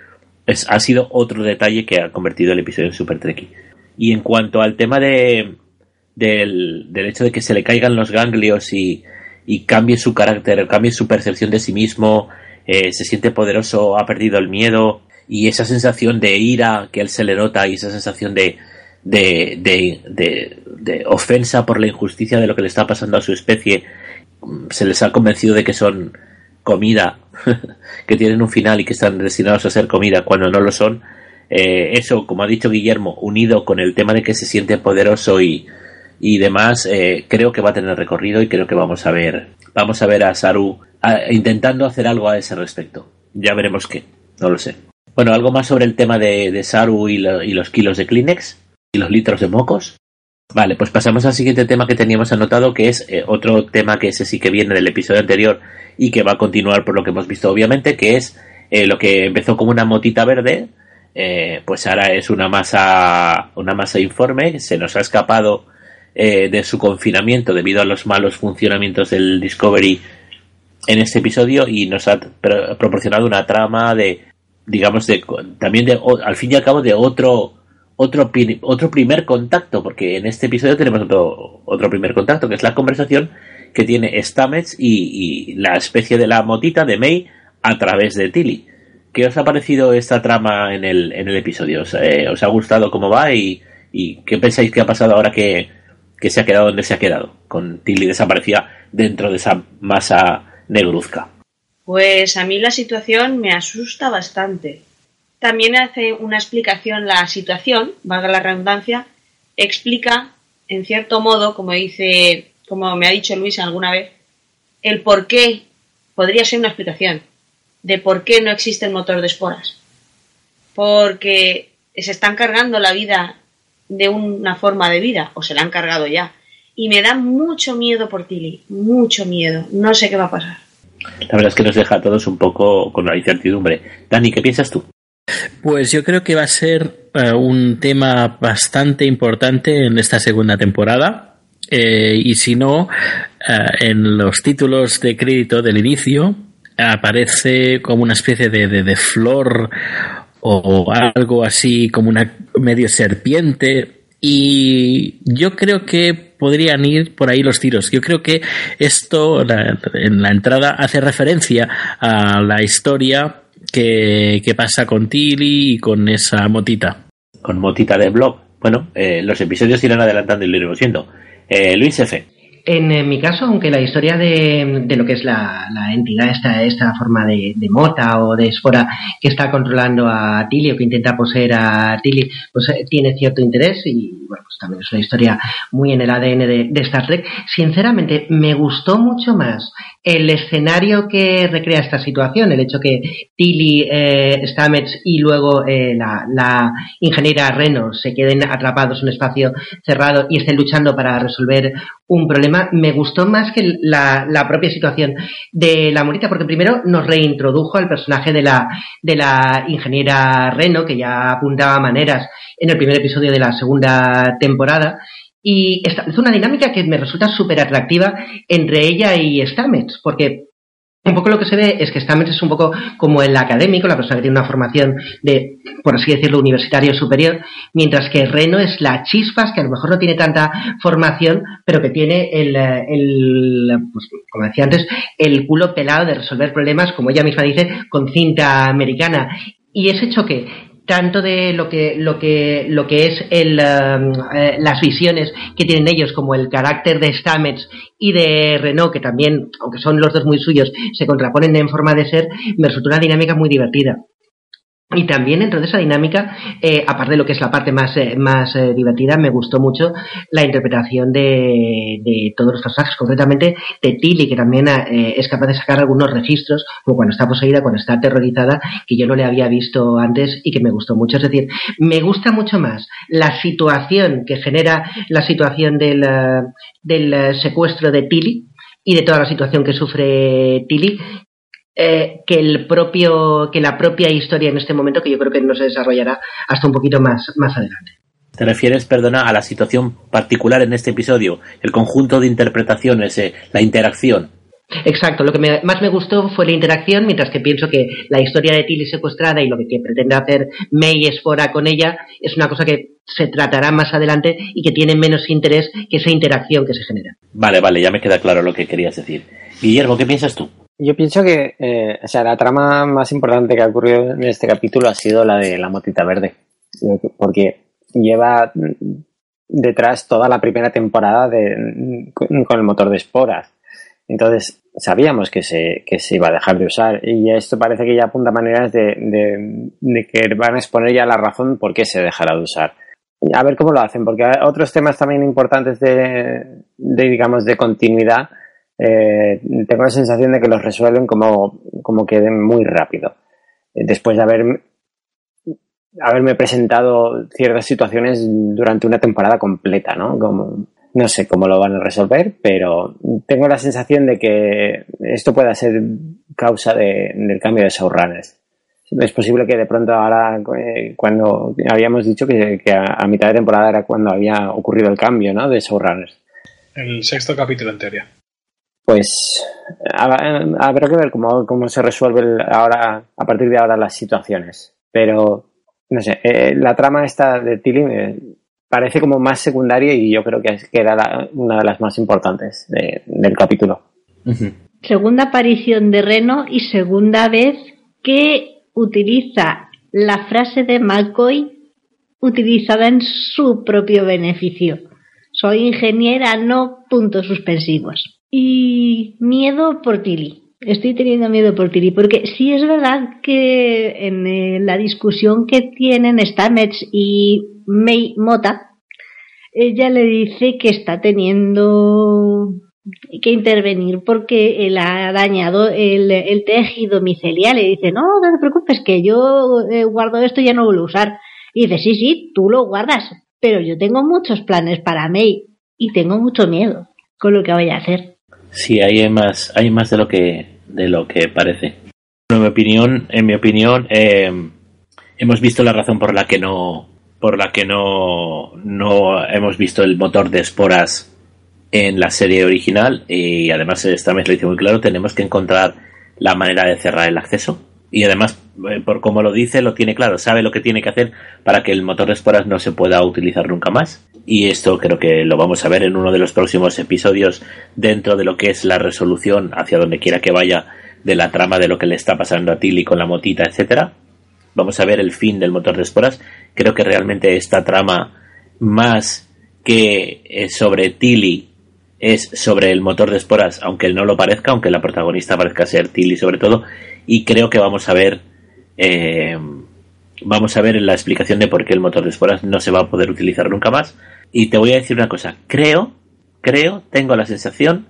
es, ha sido otro detalle que ha convertido el episodio en super trekkie. Y en cuanto al tema de, del, del hecho de que se le caigan los ganglios y, y cambie su carácter, cambie su percepción de sí mismo, eh, se siente poderoso, ha perdido el miedo y esa sensación de ira que él se le nota y esa sensación de, de, de, de, de ofensa por la injusticia de lo que le está pasando a su especie, mm, se les ha convencido de que son comida, que tienen un final y que están destinados a ser comida cuando no lo son. Eh, eso, como ha dicho Guillermo, unido con el tema de que se siente poderoso y, y demás, eh, creo que va a tener recorrido y creo que vamos a ver, vamos a ver a Saru intentando hacer algo a ese respecto. Ya veremos qué, no lo sé. Bueno, algo más sobre el tema de, Saru y, lo- y los kilos de Kleenex y los litros de mocos. Vale, pues pasamos al siguiente tema que teníamos anotado, que es eh, otro tema que ese sí que viene del episodio anterior y que va a continuar por lo que hemos visto obviamente, que es eh, lo que empezó como una motita verde, eh, pues ahora es una masa, una masa informe, se nos ha escapado de su confinamiento debido a los malos funcionamientos del Discovery en este episodio y nos ha proporcionado una trama de, digamos, de también de, al fin y al cabo de otro otro, otro primer contacto, porque en este episodio tenemos otro, otro primer contacto, que es la conversación que tiene Stamets y, la especie de la motita de May a través de Tilly. ¿Qué os ha parecido esta trama en el, en el episodio? ¿Os, eh, ha gustado cómo va y, qué pensáis que ha pasado ahora que, que, se ha quedado donde se ha quedado? Con Tilly desaparecida dentro de esa masa Pues a mí la situación me asusta bastante. También hace una explicación la situación, valga la redundancia, explica, en cierto modo, como dice, como me ha dicho Luis alguna vez, el por qué podría ser una explicación de por qué no existe el motor de esporas. Porque se están cargando la vida de una forma de vida, o se la han cargado ya. Y me da mucho miedo por Tilly, mucho miedo. No sé qué va a pasar. La verdad es que nos deja a todos un poco con la incertidumbre. Dani, ¿qué piensas tú? Pues yo creo que va a ser eh, un tema bastante importante en esta segunda temporada. Eh, y si no, eh, en los títulos de crédito del inicio aparece como una especie de, de, flor o algo así como una medio serpiente y yo creo que podrían ir por ahí los tiros. Yo creo que esto en la entrada hace referencia a la historia que, pasa con Tilly y con esa motita. Con motita de blog. Bueno, eh, los episodios irán adelantando y lo iremos viendo. Eh, Luis F. En, mi caso, aunque la historia de, lo que es la, entidad, esta, esta forma de, mota o de espora que está controlando a Tilly o que intenta poseer a Tilly, pues eh, tiene cierto interés y bueno, pues también es una historia muy en el ADN de, de Star Trek. Sinceramente, me gustó mucho más el escenario que recrea esta situación, el hecho que Tilly, eh, Stamets y luego eh, la, ingeniera Reno se queden atrapados en un espacio cerrado y estén luchando para resolver un problema, me gustó más que la, la propia situación de la morita, porque primero nos reintrodujo al personaje de la, de la ingeniera Reno, que ya apuntaba maneras en el primer episodio de la segunda temporada, y es una dinámica que me resulta súper atractiva entre ella y Stamets, porque un poco lo que se ve es que Stamets es un poco como el académico, la persona que tiene una formación de, por así decirlo, universitario superior, mientras que Reno es la chispas, que a lo mejor no tiene tanta formación, pero que tiene el, el pues, como decía antes, el culo pelado de resolver problemas, como ella misma dice, con cinta americana. Y ese choque tanto de lo que lo que lo que es el, um, eh, las visiones que tienen ellos como el carácter de Stamets y de Renault que también aunque son los dos muy suyos se contraponen en forma de ser me resultó una dinámica muy divertida y también dentro de esa dinámica, eh, aparte de lo que es la parte más, eh, más eh, divertida, me gustó mucho la interpretación de, de todos los personajes, concretamente de Tilly, que también es capaz de sacar algunos registros, como cuando está poseída, cuando está aterrorizada, que yo no le había visto antes y que me gustó mucho. Es decir, me gusta mucho más la situación que genera la situación del, del secuestro de Tilly, y de toda la situación que sufre Tilly eh, que el propio que la propia historia en este momento que yo creo que no se desarrollará hasta un poquito más más adelante te refieres perdona a la situación particular en este episodio el conjunto de interpretaciones eh, la interacción Exacto, lo que más me gustó fue la interacción, mientras que pienso que la historia de Tilly secuestrada y lo que, pretende hacer May Esfora con ella es una cosa que se tratará más adelante y que tiene menos interés que esa interacción que se genera. Vale, vale, ya me queda claro lo que querías decir. Guillermo, ¿qué piensas tú? Yo pienso que, eh, o sea, la trama más importante que ha ocurrido en este capítulo ha sido la de la motita verde, porque lleva detrás toda la primera temporada de, con el motor de esporas. Entonces, sabíamos que se, que se iba a dejar de usar y esto parece que ya apunta maneras de, de, de que van a exponer ya la razón por qué se dejará de usar. A ver cómo lo hacen, porque otros temas también importantes de, de digamos, de continuidad eh, tengo la sensación de que los resuelven como, como queden muy rápido. Después de haber, haberme presentado ciertas situaciones durante una temporada completa, ¿no? Como, no sé cómo lo van a resolver, pero tengo la sensación de que esto pueda ser causa de, del cambio de showrunners. es posible que de pronto ahora, eh, cuando habíamos dicho que, a, mitad de temporada era cuando había ocurrido el cambio, ¿no? De showrunners. El sexto capítulo en. Pues habrá que ver cómo, cómo se resuelve ahora, a partir de ahora las situaciones. Pero, no sé, eh, la trama esta de Tilly me parece como más secundaria y yo creo que, era una de las más importantes del capítulo. Segunda aparición de Reno y segunda vez que utiliza la frase de McCoy utilizada en su propio beneficio. Soy ingeniera, no puntos suspensivos. Y miedo por Tilly. Estoy teniendo miedo por Tilly, porque sí es verdad que en eh, la discusión que tienen Stamets y May Mota, ella le dice que está teniendo que intervenir porque él ha dañado el, tejido micelial y dice, no, no te preocupes, que yo eh, guardo esto y ya no lo voy a usar. Y dice, sí, sí, tú lo guardas, pero yo tengo muchos planes para May y tengo mucho miedo con lo que voy a hacer. Sí, hay más, hay más de lo que, de lo que parece. En mi opinión, en mi opinión, eh, hemos visto la razón por la que no, por la que no, no hemos visto el motor de esporas en la serie original y además esta vez lo dice muy claro, tenemos que encontrar la manera de cerrar el acceso y además por como lo dice lo tiene claro, sabe lo que tiene que hacer para que el motor de esporas no se pueda utilizar nunca más y esto creo que lo vamos a ver en uno de los próximos episodios dentro de lo que es la resolución hacia donde quiera que vaya de la trama de lo que le está pasando a Tilly con la motita, etcétera. Vamos a ver el fin del motor de esporas. Creo que realmente esta trama más que eh, sobre Tilly es sobre el motor de esporas, aunque no lo parezca, aunque la protagonista parezca ser Tilly sobre todo, y creo que vamos a ver eh, vamos a ver la explicación de por qué el motor de esporas no se va a poder utilizar nunca más. Y te voy a decir una cosa, creo, creo, tengo la sensación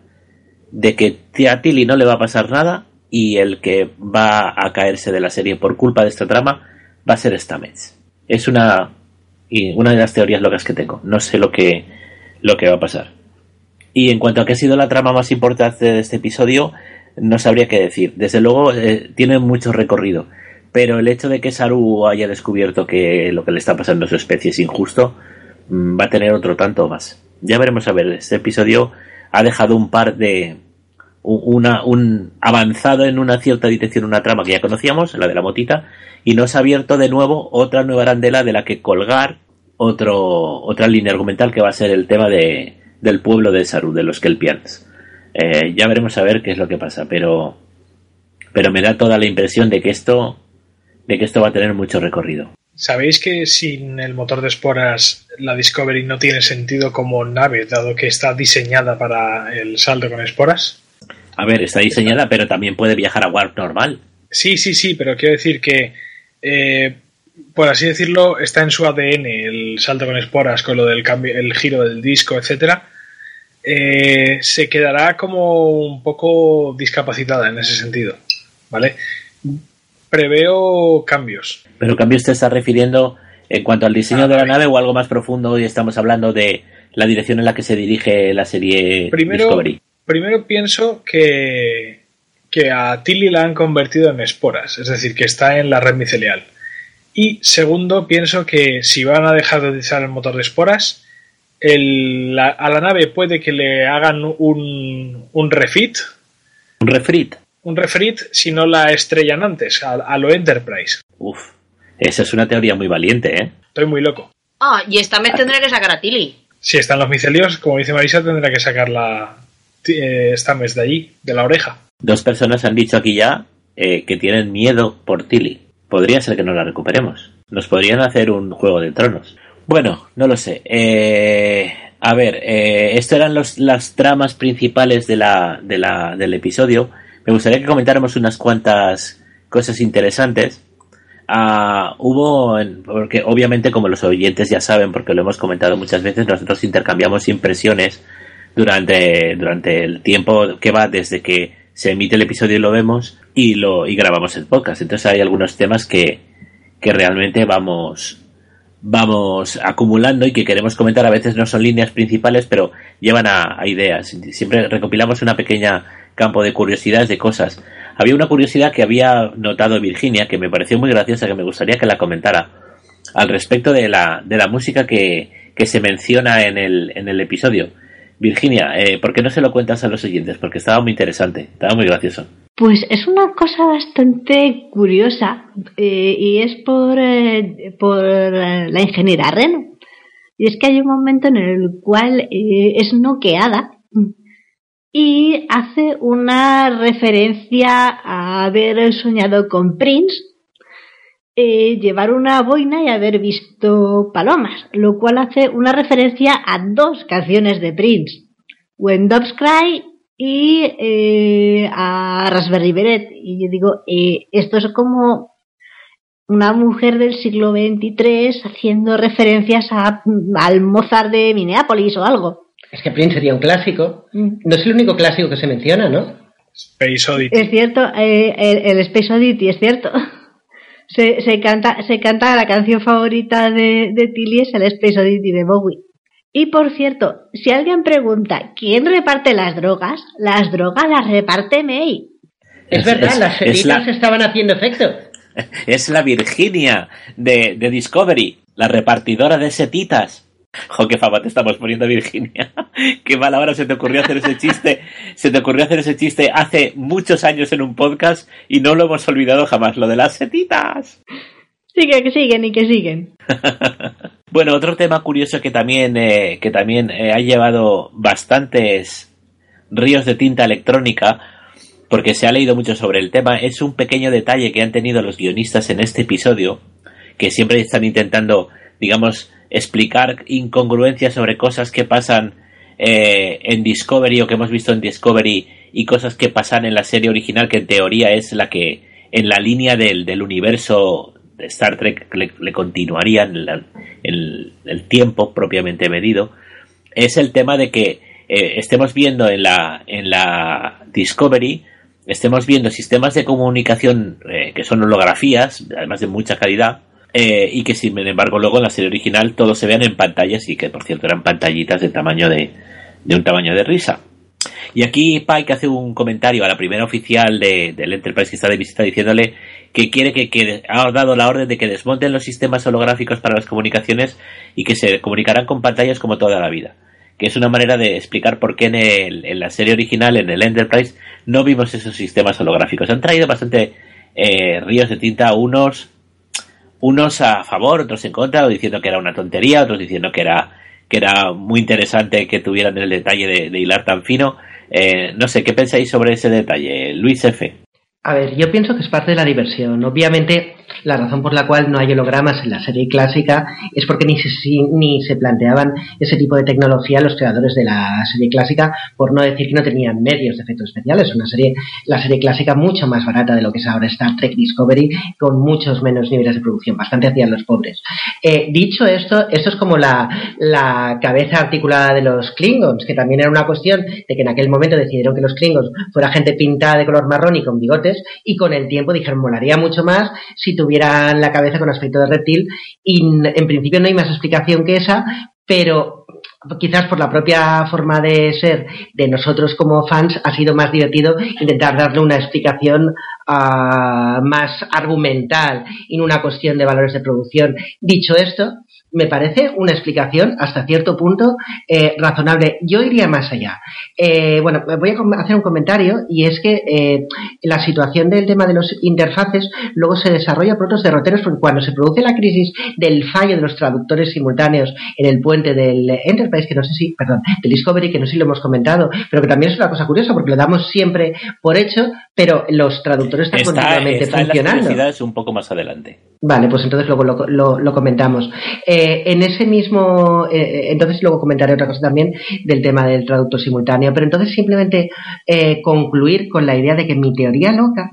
de que a Tilly no le va a pasar nada y el que va a caerse de la serie por culpa de esta trama va a ser Stamets. Es una, una de las teorías locas que tengo. No sé lo que, lo que va a pasar. Y en cuanto a qué ha sido la trama más importante de este episodio, no sabría qué decir. Desde luego, eh, tiene mucho recorrido. Pero el hecho de que Saru haya descubierto que lo que le está pasando a su especie es injusto, mm, va a tener otro tanto más. Ya veremos a ver. Este episodio ha dejado un par de. Una, un avanzado en una cierta dirección, una trama que ya conocíamos, la de la motita, y nos ha abierto de nuevo otra nueva arandela de la que colgar otro, otra línea argumental que va a ser el tema de, del pueblo de Saru, de los Kelpians. Eh, ya veremos a ver qué es lo que pasa, pero, pero me da toda la impresión de que esto, de que esto va a tener mucho recorrido. ¿Sabéis que sin el motor de esporas la Discovery no tiene sentido como nave, dado que está diseñada para el salto con esporas? A ver, está diseñada, pero también puede viajar a Warp normal. Sí, sí, sí, pero quiero decir que, eh, por así decirlo, está en su ADN el salto con esporas, con lo del cambio, el giro del disco, etcétera, eh, se quedará como un poco discapacitada en ese sentido, ¿vale? Preveo cambios. Pero cambios te estás refiriendo en cuanto al diseño de la nave o algo más profundo. Hoy estamos hablando de la dirección en la que se dirige la serie primero, Discovery. Primero pienso que, que a Tilly la han convertido en esporas, es decir, que está en la red micelial. Y segundo, pienso que si van a dejar de utilizar el motor de esporas, a la nave puede que le hagan un, un refit. ¿Un refrit? Un refrit si no la estrellan antes, a, lo Enterprise. Uf, esa es una teoría muy valiente, ¿eh? Estoy muy loco. Ah, y esta vez tendrá que sacar a Tilly. Si están los micelios, como dice Marisa, tendrá que sacar la eh, esta mes de allí, de la oreja. Dos personas han dicho aquí ya eh, que tienen miedo por Tilly. Podría ser que no la recuperemos. Nos podrían hacer un juego de tronos. Bueno, no lo sé. Eh, a ver, eh, esto eran los, las tramas principales de la, de la, del episodio. Me gustaría que comentáramos unas cuantas cosas interesantes. Ah, hubo, porque obviamente como los oyentes ya saben, porque lo hemos comentado muchas veces, nosotros intercambiamos impresiones durante, durante el tiempo que va desde que se emite el episodio y lo vemos y lo y grabamos el podcast. Entonces hay algunos temas que, que realmente vamos, vamos acumulando y que queremos comentar. A veces no son líneas principales, pero llevan a, ideas. Siempre recopilamos una pequeña campo de curiosidades de cosas. Había una curiosidad que había notado Virginia que me pareció muy graciosa, que me gustaría que la comentara al respecto de la, de la música que, que se menciona en el, en el episodio. Virginia, eh, ¿por qué no se lo cuentas a los siguientes? Porque estaba muy interesante, estaba muy gracioso. Pues es una cosa bastante curiosa eh, y es por, eh, por la ingeniera Reno. Y es que hay un momento en el cual eh, es noqueada y hace una referencia a haber soñado con Prince, eh, llevar una boina y haber visto palomas, lo cual hace una referencia a dos canciones de Prince, When Doves Cry y eh, a Raspberry Beret. Y yo digo, eh, esto es como una mujer del siglo XXIII haciendo referencias a, al Mozart de Minneapolis o algo. Es que Prince sería un clásico. Mm. No es el único clásico que se menciona, ¿no? Space Oddity. Es cierto, eh, el, el Space Oddity, es cierto. Se, se, canta, se canta la canción favorita de, de Tilly es el Space Oddity de Bowie. Y por cierto, si alguien pregunta quién reparte las drogas, las drogas las reparte May. Es, Es- verdad, es- las es setitas la- estaban haciendo efecto. Es la Virginia de, de Discovery, la repartidora de setitas. Jo, qué fama te estamos poniendo, Virginia. Qué mala hora se te ocurrió hacer ese chiste. Se te ocurrió hacer ese chiste hace muchos años en un podcast y no lo hemos olvidado jamás, lo de las setitas. Sigue, que siguen y que siguen. Bueno, otro tema curioso que también, eh, que también eh, ha llevado bastantes ríos de tinta electrónica, porque se ha leído mucho sobre el tema, es un pequeño detalle que han tenido los guionistas en este episodio, que siempre están intentando, digamos, explicar incongruencias sobre cosas que pasan eh, en Discovery o que hemos visto en Discovery y cosas que pasan en la serie original, que en teoría es la que en la línea del, del universo de Star Trek le, le continuarían la- el, el tiempo propiamente medido, es el tema de que eh, estemos viendo en la, en la Discovery, estemos viendo sistemas de comunicación eh, que son holografías, además de mucha calidad, eh, y que sin embargo luego en la serie original todos se vean en pantallas y que por cierto eran pantallitas de tamaño de, de un tamaño de risa. Y aquí Pike hace un comentario a la primera oficial de, del Enterprise que está de visita diciéndole que quiere que, que ha dado la orden de que desmonten los sistemas holográficos para las comunicaciones y que se comunicarán con pantallas como toda la vida. Que es una manera de explicar por qué en, el- en la serie original, en el Enterprise, no vimos esos sistemas holográficos. Han traído bastante eh, ríos de tinta, unos unos a favor, otros en contra, o diciendo que era una tontería, otros diciendo que era que era muy interesante que tuvieran el detalle de, hilar tan fino. Eh, no sé, ¿qué pensáis sobre ese detalle? Luis F. A ver, yo pienso que es parte de la diversión. Obviamente, la razón por la cual no hay hologramas en la serie clásica es porque ni se, ni se planteaban ese tipo de tecnología los creadores de la serie clásica, por no decir que no tenían medios de efectos especiales. Una serie, la serie clásica mucho más barata de lo que es ahora Star Trek Discovery, con muchos menos niveles de producción. Bastante hacían los pobres. Eh, dicho esto, esto es como la, la cabeza articulada de los Klingons, que también era una cuestión de que en aquel momento decidieron que los Klingons fuera gente pintada de color marrón y con bigotes, y con el tiempo dijeron, molaría mucho más si tuvieran la cabeza con aspecto de reptil, y en principio no hay más explicación que esa, pero quizás por la propia forma de ser de nosotros como fans ha sido más divertido intentar darle una explicación ah, más argumental no una cuestión de valores de producción. Dicho esto, me parece una explicación hasta cierto punto eh, razonable. Yo iría más allá. Eh, bueno, voy a hacer un comentario y es que eh, la situación del tema de los interfaces luego se desarrolla por otros derroteros porque cuando se produce la crisis del fallo de los traductores simultáneos en el puente del Enterprise, que no sé si, perdón, del Discovery, que no sé si lo hemos comentado, pero que también es una cosa curiosa porque lo damos siempre por hecho, pero los traductores están Está, continuamente está en las funcionando. un poco más adelante. Vale, pues entonces luego lo, lo- lo comentamos. Eh, en ese mismo, eh, entonces luego comentaré otra cosa también del tema del traductor simultáneo, pero entonces simplemente eh, concluir con la idea de que mi teoría loca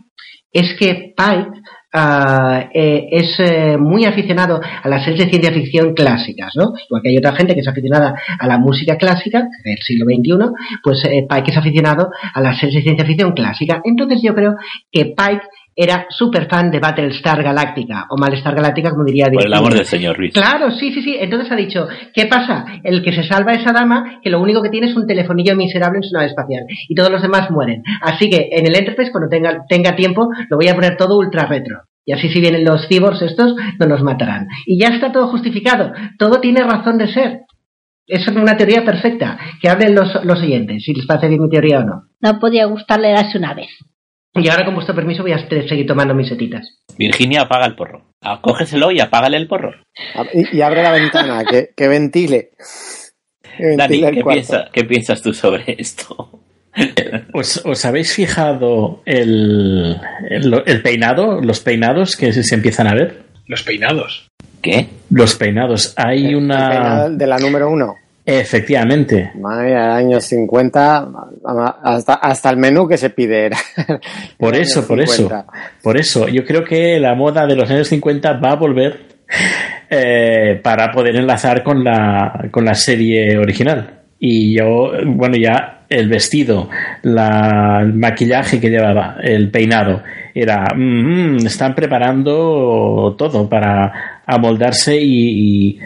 es que Pike ah, eh, es eh, muy aficionado a las series de ciencia ficción clásicas, ¿no? Igual que hay otra gente que es aficionada a la música clásica del siglo XXI, pues eh, Pike es aficionado a las series de ciencia ficción clásica. Entonces yo creo que Pike era súper fan de Battlestar Galactica, o Malestar Galáctica, como diría Por el amor del señor Luis. Claro, sí, sí, sí. Entonces ha dicho, ¿qué pasa? El que se salva es esa dama, que lo único que tiene es un telefonillo miserable en su nave espacial. Y todos los demás mueren. Así que en el Enterprise, cuando tenga, tenga tiempo, lo voy a poner todo ultra retro. Y así si vienen los cyborgs estos, no nos matarán. Y ya está todo justificado. Todo tiene razón de ser. Es una teoría perfecta. Que hablen los, los oyentes, si les parece bien mi teoría o no. No podía gustarle darse una vez. Y ahora, con vuestro permiso, voy a seguir tomando mis setitas. Virginia apaga el porro. Acógeselo y apágale el porro. Y, y abre la ventana, que, que ventile. Que Dani, el ¿qué, cuarto. piensa- ¿qué piensas tú sobre esto? ¿Os, os habéis fijado el, el, el peinado, los peinados que se, se empiezan a ver? Los peinados. ¿Qué? Los peinados. Hay El una. peinado de la número uno. Efectivamente. Madre mía, años 50, hasta, hasta el menú que se pide era. Por eso, por eso. 50. Por eso. Yo creo que la moda de los años 50 va a volver eh, para poder enlazar con la, con la serie original. Y yo, bueno, ya el vestido, la, el maquillaje que llevaba, el peinado, era, "Mm, mm, están preparando todo para amoldarse y, y,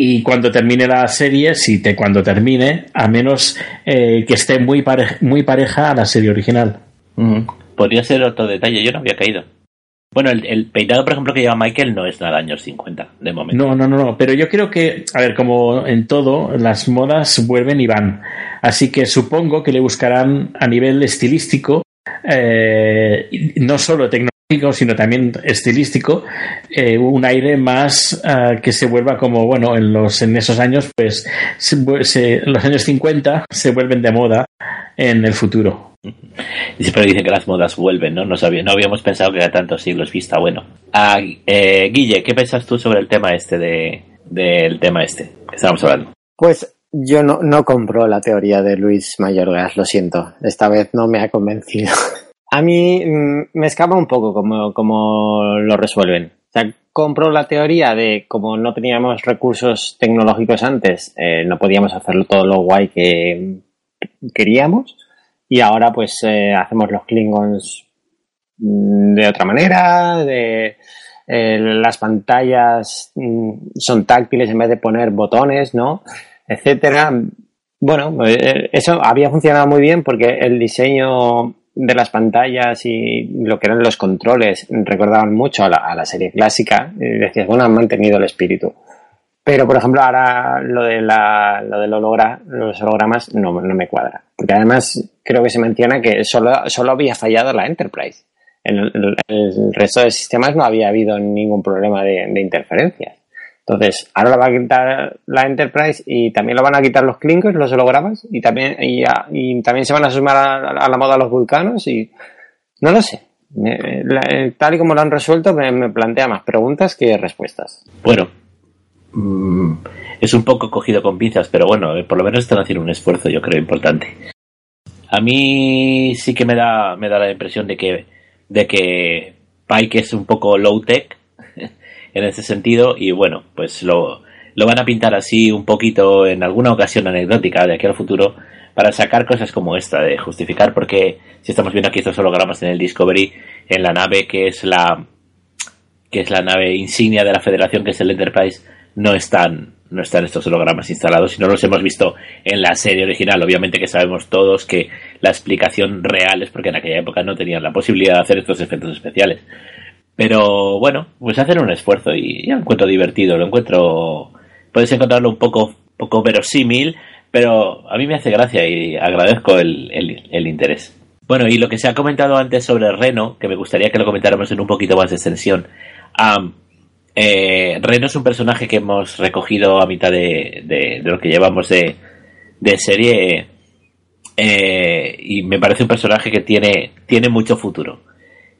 y cuando termine la serie, si te cuando termine, a menos eh, que esté muy, pare- muy pareja a la serie original. Mm, Podría ser otro detalle, yo no había caído. Bueno, el, el peinado, por ejemplo, que lleva Michael no es nada años 50, de momento. No, no, no, no, pero yo creo que, a ver, como en todo, las modas vuelven y van. Así que supongo que le buscarán a nivel estilístico, eh, no solo tecnológico, sino también estilístico, eh, un aire más ah, que se vuelva como, bueno, en, los, en esos años, pues, se vu- se- los años 50 se vuelven de moda en el futuro. Y siempre dicen que las modas vuelven, ¿no? No, sabía, no habíamos pensado que era tantos siglos vista. Bueno, Ah, eh, Guille, ¿qué piensas tú sobre el tema este de, del tema este que estábamos hablando? Pues yo no, no compro la teoría de Luis Mayorgas, lo siento. Esta vez no me ha convencido. A mí mm, me escapa un poco cómo, cómo lo resuelven. O sea, compro la teoría de como no teníamos recursos tecnológicos antes, eh, no podíamos hacerlo todo lo guay que queríamos. Y ahora pues eh, hacemos los Klingons mm, de otra manera, eh, las pantallas mm, son táctiles en vez de poner botones, ¿no? Etcétera. Bueno, eh, eso había funcionado muy bien porque el diseño de las pantallas y lo que eran los controles recordaban mucho a la, serie clásica. Y decías, bueno, han mantenido el espíritu. Pero, por ejemplo, ahora lo de la, lo del los hologramas no, no me cuadra. Porque además creo que se menciona que solo, solo había fallado la Enterprise. En el resto de sistemas no había habido ningún problema de, de interferencias. Entonces, ahora lo va a quitar la Enterprise y también lo van a quitar los Klingons, los hologramas, y también, y, a- y también se van a sumar a, la moda los vulcanos y no lo sé. Tal y como lo han resuelto, me, me plantea más preguntas que respuestas. Bueno, mm, es un poco cogido con pinzas, pero bueno, eh, por lo menos están haciendo un esfuerzo, yo creo, importante. A mí sí que me da, me da la impresión de que, de que Pike es un poco low tech en ese sentido y bueno, pues lo, lo van a pintar así un poquito en alguna ocasión anecdótica de aquí al futuro para sacar cosas como esta, de justificar porque si estamos viendo aquí estos hologramas en el Discovery, en la nave que es la, que es la nave insignia de la Federación, que es el Enterprise, no están, no están estos hologramas instalados y no los hemos visto en la serie original. Obviamente que sabemos todos que la explicación real es porque en aquella época no tenían la posibilidad de hacer estos efectos especiales. Pero bueno, pues hacen un esfuerzo y yo lo encuentro divertido, lo encuentro... Puedes encontrarlo un poco, poco verosímil, pero a mí me hace gracia y agradezco el, el- interés. Bueno, y lo que se ha comentado antes sobre Reno, que me gustaría que lo comentáramos en un poquito más de extensión. Eh, Reno es un personaje que hemos recogido a mitad de, de- de lo que llevamos de, de serie eh, y me parece un personaje que tiene, tiene mucho futuro.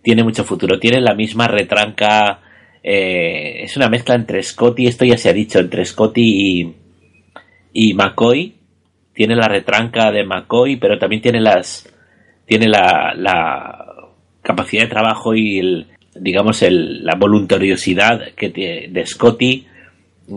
Tiene mucho futuro. Tiene la misma retranca. eh, es una mezcla entre Scotty, esto ya se ha dicho, entre Scotty y, y McCoy. Tiene la retranca de McCoy, pero también tiene las. Tiene la, capacidad de trabajo y el, digamos el, la voluntariosidad que de Scotty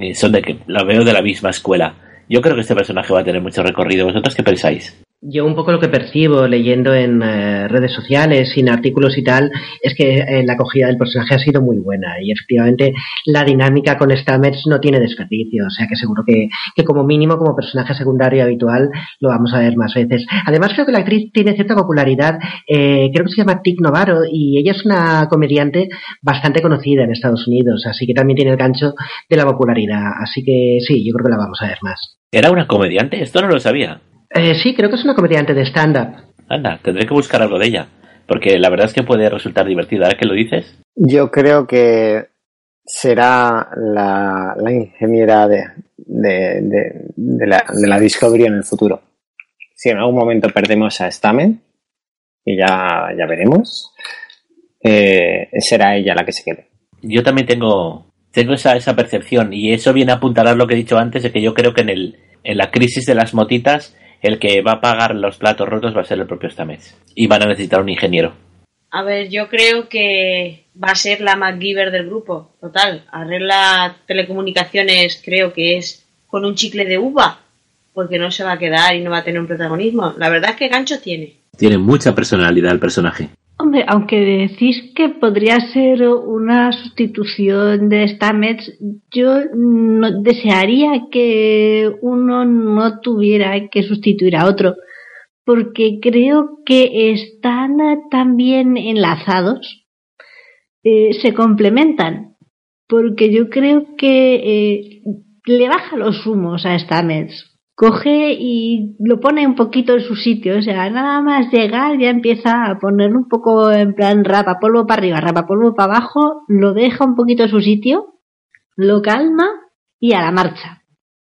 eh, son de que la veo de la misma escuela. Yo creo que este personaje va a tener mucho recorrido. ¿Vosotros qué pensáis? Yo un poco lo que percibo leyendo en eh, redes sociales, en artículos y tal, es que eh, la acogida del personaje ha sido muy buena y efectivamente la dinámica con Stamets no tiene desperdicio, o sea que seguro que, que como mínimo como personaje secundario habitual lo vamos a ver más veces. Además creo que la actriz tiene cierta popularidad, eh, creo que se llama Tic Novaro y ella es una comediante bastante conocida en Estados Unidos, así que también tiene el gancho de la popularidad, así que sí, yo creo que la vamos a ver más. ¿Era una comediante? Esto no lo sabía. Eh, sí, creo que es una comediante de stand-up. Anda, tendré que buscar algo de ella. Porque la verdad es que puede resultar divertida. ¿Ahora que lo dices? Yo creo que será la, la ingeniera de, de, de, de, la, de la Discovery en el futuro. Si en algún momento perdemos a Stamen, y ya, ya veremos, eh, será ella la que se quede. Yo también tengo, tengo esa, esa percepción y eso viene a apuntalar lo que he dicho antes de que yo creo que en, el, en la crisis de las motitas el que va a pagar los platos rotos va a ser el propio Stamets. Y van a necesitar un ingeniero. A ver, yo creo que va a ser la MacGyver del grupo. Total, arregla telecomunicaciones, creo que es con un chicle de uva. Porque no se va a quedar y no va a tener un protagonismo. La verdad es que gancho tiene. Tiene mucha personalidad el personaje. Hombre, aunque decís que podría ser una sustitución de Stamets, yo no, desearía que uno no tuviera que sustituir a otro, porque creo que están tan bien enlazados, eh, se complementan, porque yo creo que eh, le baja los humos a Stamets coge y lo pone un poquito en su sitio, o sea, nada más llegar ya empieza a ponerlo un poco en plan rapa polvo para arriba, rapa polvo para abajo, lo deja un poquito en su sitio, lo calma y a la marcha.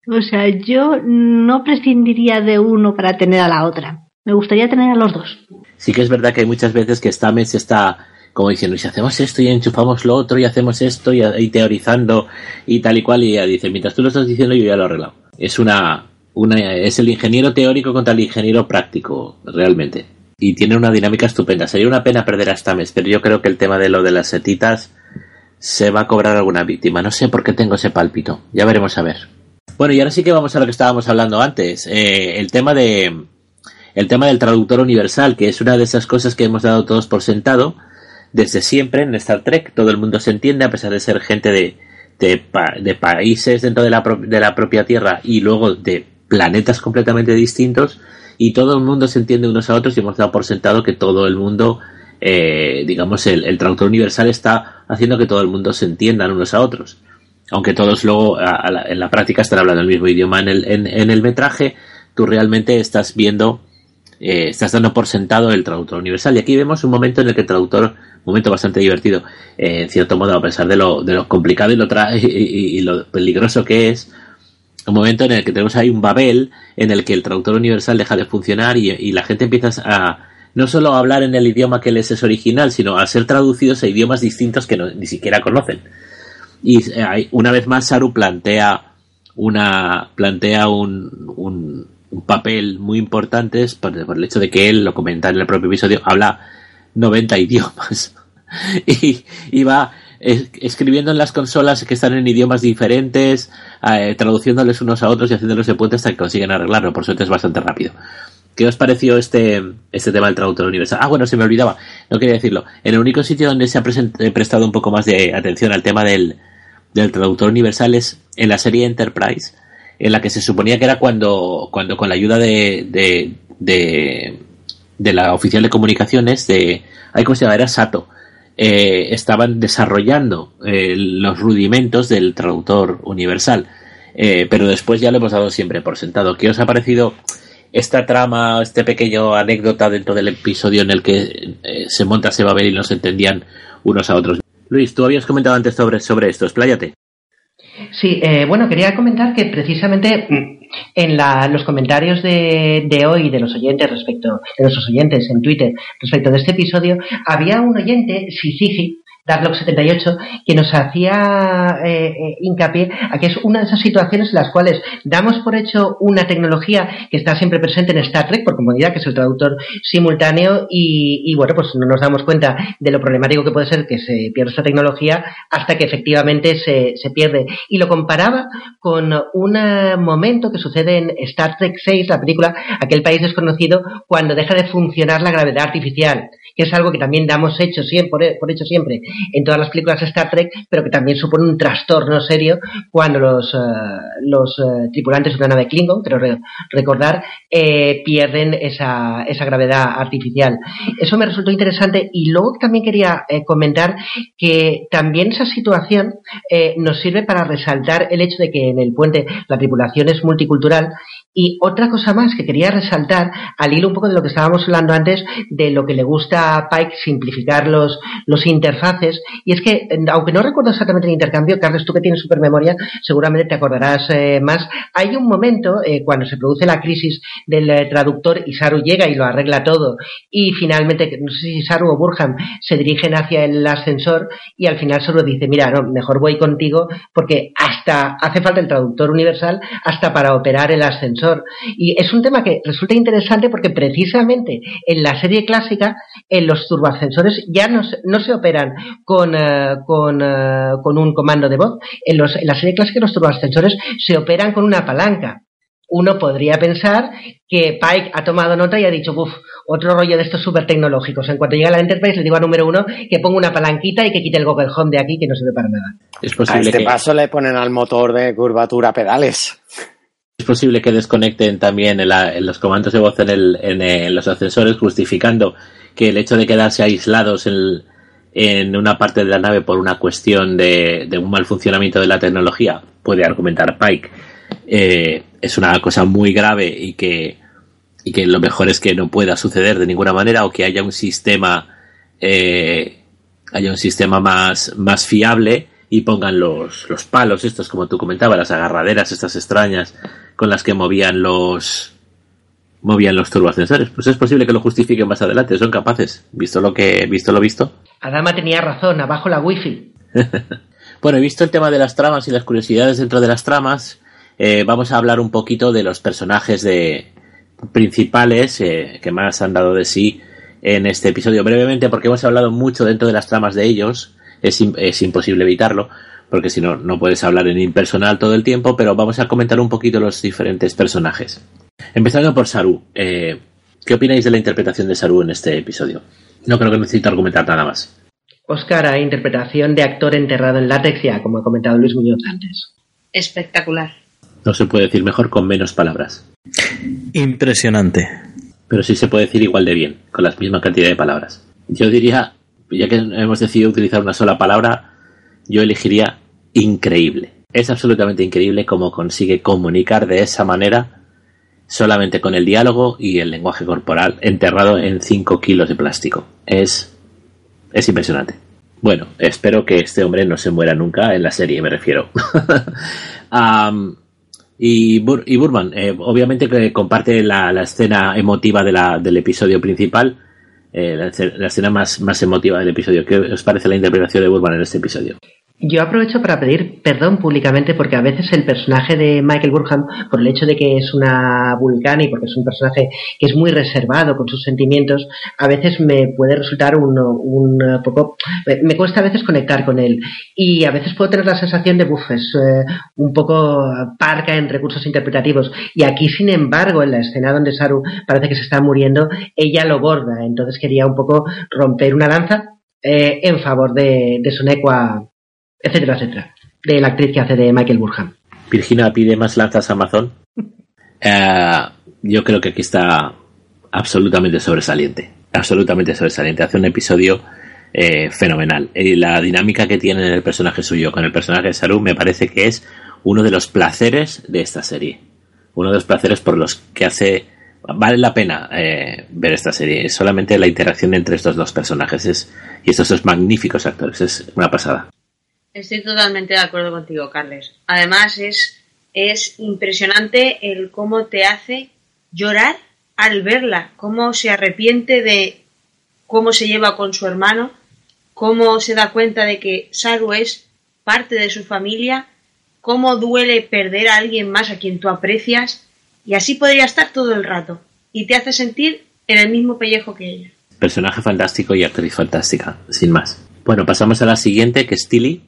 O sea, yo no prescindiría de uno para tener a la otra. Me gustaría tener a los dos. Sí que es verdad que hay muchas veces que Stamets está como diciendo, y si hacemos esto y enchufamos lo otro y hacemos esto y, teorizando y tal y cual, y ella dice, mientras tú lo estás diciendo yo ya lo he arreglado. Es una, es el ingeniero teórico contra el ingeniero práctico, realmente. Y tiene una dinámica estupenda. Sería una pena perder a Stames, pero yo creo que el tema de lo de las setitas se va a cobrar alguna víctima. No sé por qué tengo ese pálpito. Ya veremos a ver. Bueno, y ahora sí que vamos a lo que estábamos hablando antes. Eh, el tema de. El tema del traductor universal, que es una de esas cosas que hemos dado todos por sentado desde siempre en Star Trek. Todo el mundo se entiende, a pesar de ser gente de, de, de países dentro de la, de la propia Tierra y luego de planetas completamente distintos y todo el mundo se entiende unos a otros y hemos dado por sentado que todo el mundo, eh, digamos, el, traductor universal está haciendo que todo el mundo se entiendan unos a otros. Aunque todos luego a, la, en la práctica están hablando el mismo idioma en el, en, el metraje, tú realmente estás viendo, eh, estás dando por sentado el traductor universal. Y aquí vemos un momento en el que el traductor, un momento bastante divertido, eh, en cierto modo, a pesar de lo, de lo complicado y lo, tra y lo peligroso que es, un momento en el que tenemos ahí un Babel en el que el traductor universal deja de funcionar y, la gente empieza a no solo a hablar en el idioma que les es original, sino a ser traducidos a idiomas distintos que no, ni siquiera conocen. Y eh, una vez más Saru plantea una plantea un, un, un papel muy importante por, por, el hecho de que él, lo comenta en el propio episodio, habla 90 idiomas. y, y va escribiendo en las consolas que están en idiomas diferentes, eh, traduciéndoles unos a otros y haciéndolos de puente hasta que consiguen arreglarlo. Por suerte es bastante rápido. ¿Qué os pareció este, este tema del traductor universal? Ah, bueno, se me olvidaba, no quería decirlo. En el único sitio donde se ha prestado un poco más de atención al tema del, del traductor universal es en la serie Enterprise, en la que se suponía que era cuando, cuando con la ayuda de, de, de, de la oficial de comunicaciones de, ¿cómo se llama? Era Sato eh, estaban desarrollando eh, los rudimentos del traductor universal. Eh, pero después ya lo hemos dado siempre por sentado. ¿Qué os ha parecido esta trama, este pequeño anécdota dentro del episodio en el que se monta ese Babel y no se entendían unos a otros? Luis, tú habías comentado antes sobre, sobre esto, expláyate. Sí, bueno, quería comentar que precisamente en la, los comentarios de, de, hoy de los oyentes respecto de nuestros oyentes en Twitter respecto de este episodio había un oyente, Sisigi, Darlock 78, que nos hacía eh, eh, hincapié a que es una de esas situaciones en las cuales damos por hecho una tecnología que está siempre presente en Star Trek, por comodidad, que es el traductor simultáneo, y, bueno, pues no nos damos cuenta de lo problemático que puede ser que se pierda esta tecnología hasta que efectivamente se, se pierde. Y lo comparaba con un momento que sucede en Star Trek 6, la película Aquel país desconocido, cuando deja de funcionar la gravedad artificial que es algo que también damos hecho siempre, por hecho siempre en todas las películas de Star Trek, pero que también supone un trastorno serio cuando los, eh, los eh, tripulantes de una nave Klingon, pero recordar, eh, pierden esa, esa gravedad artificial. Eso me resultó interesante y luego también quería comentar que también esa situación nos sirve para resaltar el hecho de que en el puente la tripulación es multicultural y otra cosa más que quería resaltar, al hilo un poco de lo que estábamos hablando antes, de lo que le gusta a Pike simplificar los, los interfaces, y es que, aunque no recuerdo exactamente el intercambio, Carlos, tú que tienes super memoria, seguramente te acordarás eh, más, hay un momento eh, cuando se produce la crisis del eh, traductor y Saru llega y lo arregla todo, y finalmente, no sé si Saru o Burham se dirigen hacia el ascensor, y al final Saru dice, mira, no, mejor voy contigo, porque hasta hace falta el traductor universal hasta para operar el ascensor y es un tema que resulta interesante porque precisamente en la serie clásica, en los turboascensores ya no, no se operan con, eh, con, eh, con, un comando de voz. En, los, en la serie clásica los turboascensores se operan con una palanca uno podría pensar que Pike ha tomado nota y ha dicho, uff, otro rollo de estos súper tecnológicos. En cuanto llega a la Enterprise, le digo a número uno que ponga una palanquita y que quite el Google Home de aquí, que no sirve para nada. Es posible a este paso le ponen al motor de curvatura pedales. Es posible que desconecten también en, los comandos de voz en, los ascensores, justificando que el hecho de quedarse aislados en, una parte de la nave por una cuestión de, un mal funcionamiento de la tecnología, puede argumentar Pike, eh, es una cosa muy grave y que, y que lo mejor es que no pueda suceder de ninguna manera o que haya un sistema eh, haya un sistema más fiable y pongan los, los palos estos, como tú comentabas, las agarraderas estas extrañas con las que movían los movían los turboascensores. Pues es posible que lo justifiquen más adelante, son capaces, visto lo que visto lo visto. Adama tenía razón, abajo la wifi. bueno, he visto el tema de las tramas y las curiosidades dentro de las tramas. Eh, vamos a hablar un poquito de los personajes de principales eh, que más han dado de sí en este episodio brevemente porque hemos hablado mucho dentro de las tramas de ellos es, imposible evitarlo, porque si no, no puedes hablar en impersonal todo el tiempo, pero vamos a comentar un poquito los diferentes personajes. Empezando por Saru. Eh, ¿Qué opináis de la interpretación de Saru en este episodio? No creo que necesito argumentar nada más. Oscar, a interpretación de actor enterrado en látex, ya como ha comentado Luis Muñoz antes. Espectacular. No se puede decir mejor con menos palabras. Impresionante. Pero sí se puede decir igual de bien, con la misma cantidad de palabras. Yo diría ya que hemos decidido utilizar una sola palabra, yo elegiría increíble. Es absolutamente increíble cómo consigue comunicar de esa manera solamente con el diálogo y el lenguaje corporal enterrado en 5 kilos de plástico. Es, es impresionante. Bueno, espero que este hombre no se muera nunca en la serie, me refiero. y, Burman, eh, obviamente que comparte la, escena emotiva del episodio principal eh, la, escena más, más emotiva del episodio. ¿Qué os parece la interpretación de Burman en este episodio? Yo aprovecho para pedir perdón públicamente porque a veces el personaje de Michael Burham, por el hecho de que es una vulcana y porque es un personaje que es muy reservado con sus sentimientos, a veces me puede resultar un, un poco... Me cuesta a veces conectar con él y a veces puedo tener la sensación de, uff, es eh, un poco parca en recursos interpretativos. Y aquí, sin embargo, en la escena donde Saru parece que se está muriendo, ella lo borda. Entonces quería un poco romper una lanza eh, en favor de, de Sonecua etcétera, etcétera, de la actriz que hace de Michael Burham. Virginia pide más lanzas a Amazon. Eh, yo creo que aquí está absolutamente sobresaliente. Absolutamente sobresaliente. Hace un episodio eh, fenomenal. Y la dinámica que tiene en el personaje suyo con el personaje de Saru me parece que es uno de los placeres de esta serie. Uno de los placeres por los que hace. Vale la pena eh, ver esta serie. Es solamente la interacción entre estos dos personajes es, y estos dos magníficos actores. Es una pasada. Estoy totalmente de acuerdo contigo, Carles. Además, es, es impresionante el cómo te hace llorar al verla, cómo se arrepiente de cómo se lleva con su hermano, cómo se da cuenta de que Saru es parte de su familia, cómo duele perder a alguien más a quien tú aprecias, y así podría estar todo el rato, y te hace sentir en el mismo pellejo que ella. Personaje fantástico y actriz fantástica, sin más. Bueno, pasamos a la siguiente, que es Tilly.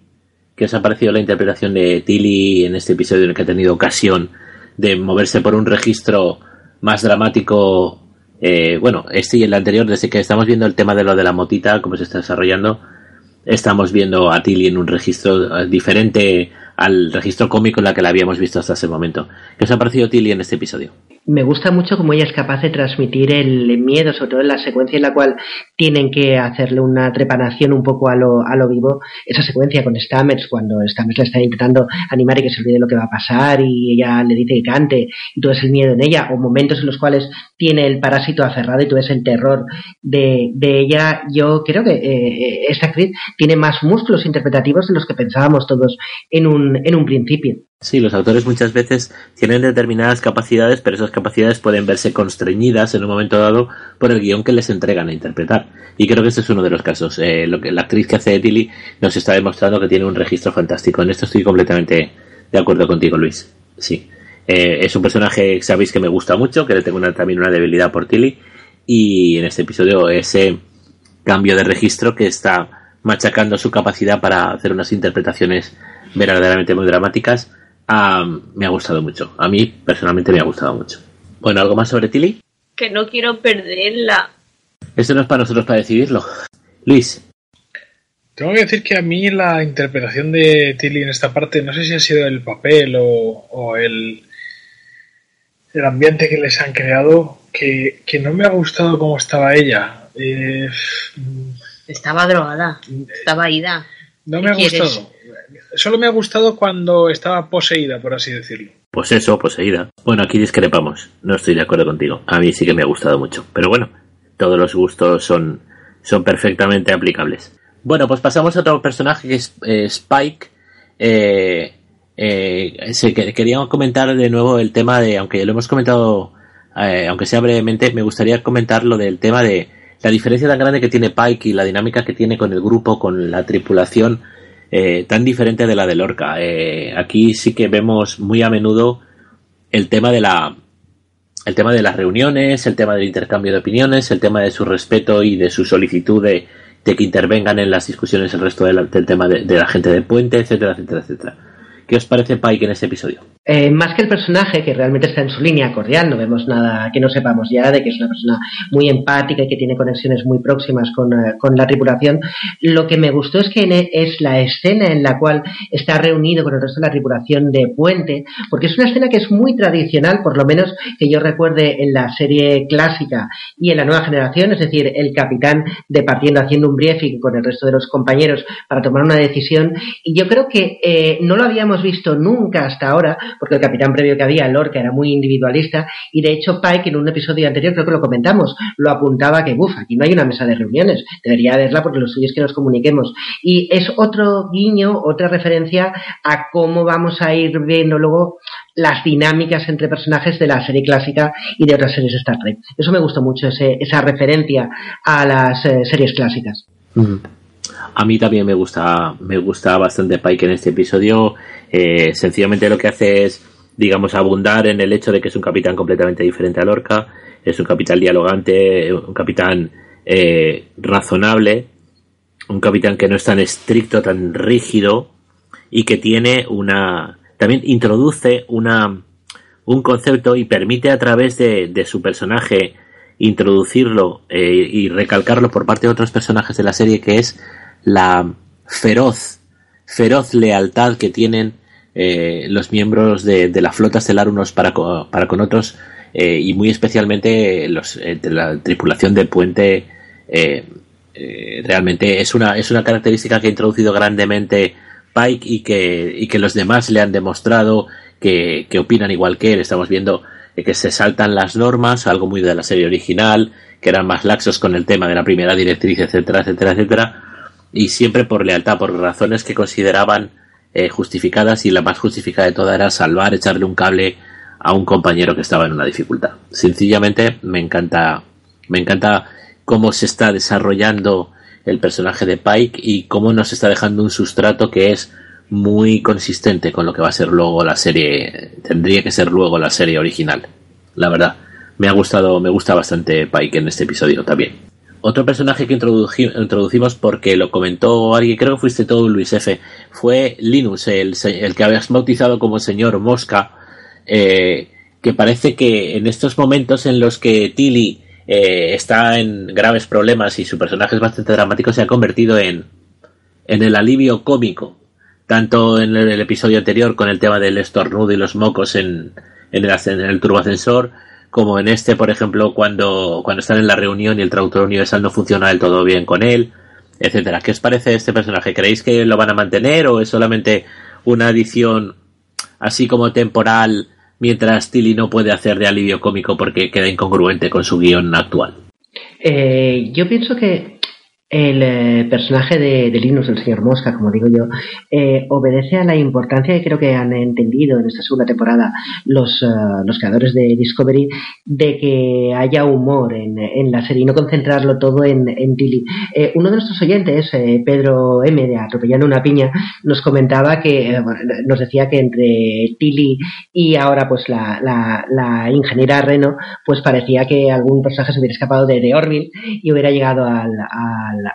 ¿Qué os ha parecido la interpretación de Tilly en este episodio en el que ha tenido ocasión de moverse por un registro más dramático? Eh, bueno, este y el anterior, desde que estamos viendo el tema de lo de la motita, cómo se está desarrollando, estamos viendo a Tilly en un registro eh, diferente al registro cómico en la que la habíamos visto hasta ese momento. ¿Qué os ha parecido Tilly en este episodio? me gusta mucho cómo ella es capaz de transmitir el miedo, sobre todo en la secuencia en la cual tienen que hacerle una trepanación un poco a lo, a lo vivo. Esa secuencia con Stamets, cuando Stamets le está intentando animar y que se olvide lo que va a pasar y ella le dice que cante y tú ves el miedo en ella, o momentos en los cuales tiene el parásito aferrado y tú ves el terror de, de ella. Yo creo que eh, esta actriz tiene más músculos interpretativos de los que pensábamos todos en un, en un principio. Sí, los autores muchas veces tienen determinadas capacidades, pero esas capacidades pueden verse constreñidas en un momento dado por el guion que les entregan a interpretar. Y creo que este es uno de los casos. Eh, lo que la actriz que hace Tilly nos está demostrando que tiene un registro fantástico. En esto estoy completamente de acuerdo contigo, Luis. Sí. Eh, es un personaje, sabéis que me gusta mucho, que le tengo también una debilidad por Tilly. Y en este episodio ese cambio de registro que está machacando su capacidad para hacer unas interpretaciones verdaderamente muy dramáticas me ha gustado mucho. A mí personalmente me ha gustado mucho. Bueno, ¿algo más sobre Tilly? Que no quiero perderla. Esto no es para nosotros para decidirlo. Luis. Tengo que decir que a mí la interpretación de Tilly en esta parte, no sé si ha sido el papel o, el, el ambiente que les han creado, que, no me ha gustado cómo estaba ella. Eh, estaba drogada, estaba ida. No me ha gustado solo me ha gustado cuando estaba poseída, por así decirlo. Pues eso, poseída. Bueno, aquí discrepamos. No estoy de acuerdo contigo. A mí sí que me ha gustado mucho. Pero bueno, todos los gustos son, son perfectamente aplicables. Bueno, pues pasamos a otro personaje que es eh, Spike. Eh, eh, se, quería comentar de nuevo el tema de, aunque lo hemos comentado, aunque sea brevemente, me gustaría comentar lo del tema de la diferencia tan grande que tiene Pike y la dinámica que tiene con el grupo, con la tripulación eh, tan diferente de la de Lorca. Eh, aquí sí que vemos muy a menudo el tema de la el tema de las reuniones, el tema del intercambio de opiniones, el tema de su respeto y de su solicitud de, que intervengan en las discusiones el resto del tema de, de la gente del puente, etcétera, etcétera, etcétera. ¿Qué os parece Pike en este episodio? Eh, más que el personaje, que realmente está en su línea cordial, no vemos nada que no sepamos ya de que es una persona muy empática y que tiene conexiones muy próximas con, eh, la tripulación, lo que me gustó es que e, es la escena en la cual está reunido con el resto de la tripulación de Puente, porque es una escena que es muy tradicional, por lo menos que yo recuerde en la serie clásica y en la nueva generación, es decir, el capitán departiendo, haciendo un briefing con el resto de los compañeros para tomar una decisión, y yo creo que eh, no lo habíamos visto nunca hasta ahora, porque el capitán previo que había, Lorca, era muy individualista, y de hecho Pike en un episodio anterior, creo que lo comentamos, lo apuntaba que, buf, aquí no hay una mesa de reuniones, debería haberla porque lo suyo es que nos comuniquemos. Y es otro guiño, otra referencia a cómo vamos a ir viendo luego las dinámicas entre personajes de la serie clásica y de otras series de Star Trek. Eso me gustó mucho, esa referencia a las eh, series clásicas. A mí también me gusta, me gusta bastante Pike en este episodio. Eh, sencillamente lo que hace es, digamos, abundar en el hecho de que es un capitán completamente diferente a Lorca. Es un capitán dialogante, un capitán eh, razonable, un capitán que no es tan estricto, tan rígido y que tiene una, también introduce una, un concepto y permite a través de, de su personaje introducirlo eh, y recalcarlo por parte de otros personajes de la serie que es la feroz, feroz lealtad que tienen eh, los miembros de, la flota estelar unos para, para con otros eh, y muy especialmente los eh, de la tripulación del puente realmente es una es una característica que ha introducido grandemente Pike y que y que los demás le han demostrado que, que opinan igual que él. Estamos viendo que se saltan las normas algo muy de la serie original que eran más laxos con el tema de la primera directriz etcétera etcétera etcétera y siempre por lealtad, por razones que consideraban eh, justificadas y la más justificada de todas era salvar, echarle un cable a un compañero que estaba en una dificultad. Sencillamente me encanta, me encanta cómo se está desarrollando el personaje de Pike y cómo nos está dejando un sustrato que es muy consistente con lo que va a ser luego la serie, tendría que ser luego la serie original. La verdad, me ha gustado, me gusta bastante Pike en este episodio también. Otro personaje que introducimos porque lo comentó alguien, creo que fuiste todo Luis F, fue Linus, el, el que habías bautizado como señor Mosca, eh, que parece que en estos momentos en los que Tilly eh, está en graves problemas y su personaje es bastante dramático, se ha convertido en, en el alivio cómico. Tanto en el, episodio anterior con el tema del estornudo y los mocos en, en, el, en el como en este, por ejemplo, cuando, cuando están en la reunión y el traductor universal no funciona del todo bien con él, etcétera. ¿Qué os parece este personaje? ¿Creéis que lo van a mantener o es solamente una adición así como temporal mientras Tilly no puede hacer de alivio cómico porque queda incongruente con su guion actual. Eh, yo pienso que el eh, personaje de, Linus, el señor Mosca, como digo yo, eh, obedece a la importancia que creo que han entendido en esta segunda temporada los, eh, los creadores de Discovery de que haya humor en, en la serie y no concentrarlo todo en, Tilly. uno de nuestros oyentes, Pedro M, de Atropellando una Piña, nos comentaba que, nos decía que entre Tilly y ahora pues la, la, la, ingeniera Reno, pues parecía que algún personaje se hubiera escapado de, de Orville y hubiera llegado al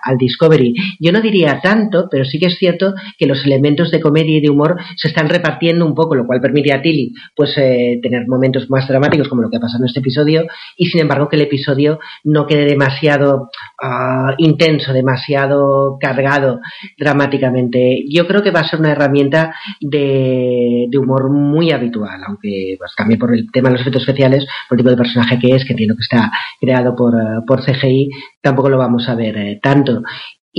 al, Discovery. Yo no diría tanto, pero sí que es cierto que los elementos de comedia y de humor se están repartiendo un poco, lo cual permite a Tilly pues eh, tener momentos más dramáticos como lo que ha pasado en este episodio y sin embargo que el episodio no quede demasiado ah, intenso, demasiado cargado dramáticamente. Yo creo que va a ser una herramienta de, humor muy habitual, aunque pues, cambie por el tema de los efectos especiales, por el tipo de personaje que es, que entiendo que está creado por, eh, por CGI, tampoco lo vamos a ver eh, tanto.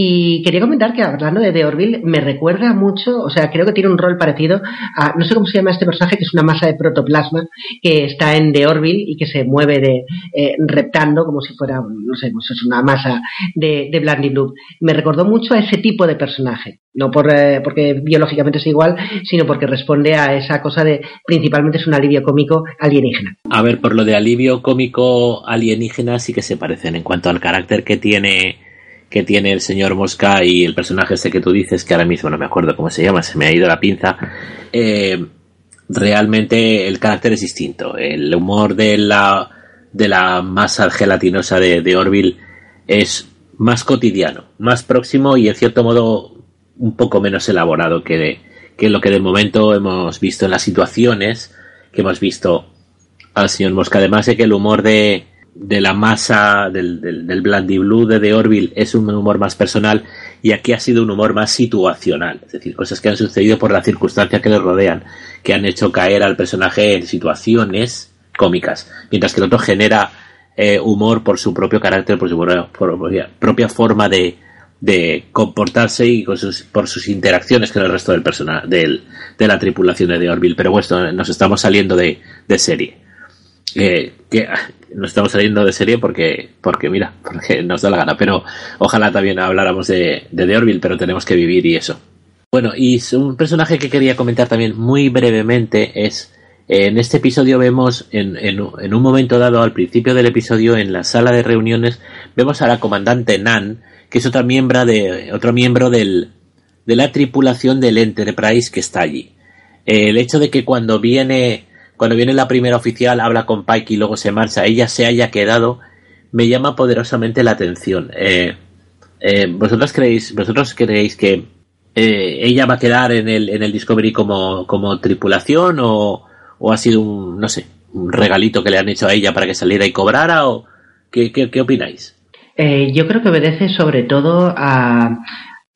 Y quería comentar que hablando de The Orville, me recuerda mucho, o sea, creo que tiene un rol parecido a, no sé cómo se llama este personaje, que es una masa de protoplasma que está en The Orville y que se mueve de eh, reptando como si fuera, no sé, pues es una masa de, Blandy Blue. Me recordó mucho a ese tipo de personaje, no por, eh, porque biológicamente es igual, sino porque responde a esa cosa de, principalmente es un alivio cómico alienígena. A ver, por lo de alivio cómico alienígena sí que se parecen en cuanto al carácter que tiene que tiene el señor Mosca y el personaje ese que tú dices, que ahora mismo no me acuerdo cómo se llama, se me ha ido la pinza, eh, realmente el carácter es distinto. El humor de la, de la masa gelatinosa de, de Orville es más cotidiano, más próximo y en cierto modo un poco menos elaborado que, de, que lo que de momento hemos visto en las situaciones que hemos visto al señor Mosca. Además de que el humor de, de la masa del, del, del Blue de The Orville es un humor más personal y aquí ha sido un humor más situacional, es decir, cosas que han sucedido por la circunstancia que le rodean, que han hecho caer al personaje en situaciones cómicas, mientras que el otro genera eh, humor por su propio carácter, por su propia, propia forma de, de comportarse y con sus, por sus interacciones con el resto del personal del, de la tripulación de The Orville. Pero bueno, nos estamos saliendo de, de serie. Eh, que nos estamos saliendo de serie porque, porque mira, porque nos da la gana, pero ojalá también habláramos de, de Orville, pero tenemos que vivir y eso. Bueno, y un personaje que quería comentar también muy brevemente es, en este episodio vemos, en, en, un momento dado al principio del episodio, en la sala de reuniones, vemos a la comandante Nan, que es otra miembro de, otro miembro del, de la tripulación del Enterprise que está allí. El hecho de que cuando viene cuando viene la primera oficial, habla con Pike y luego se marcha, ella se haya quedado, me llama poderosamente la atención. Eh, eh, ¿Vosotros creéis, vosotros creéis que eh, ella va a quedar en el, en el Discovery como, tripulación o, ha sido un, no sé, un regalito que le han hecho a ella para que saliera y cobrara o qué, opináis? yo creo que obedece sobre todo a,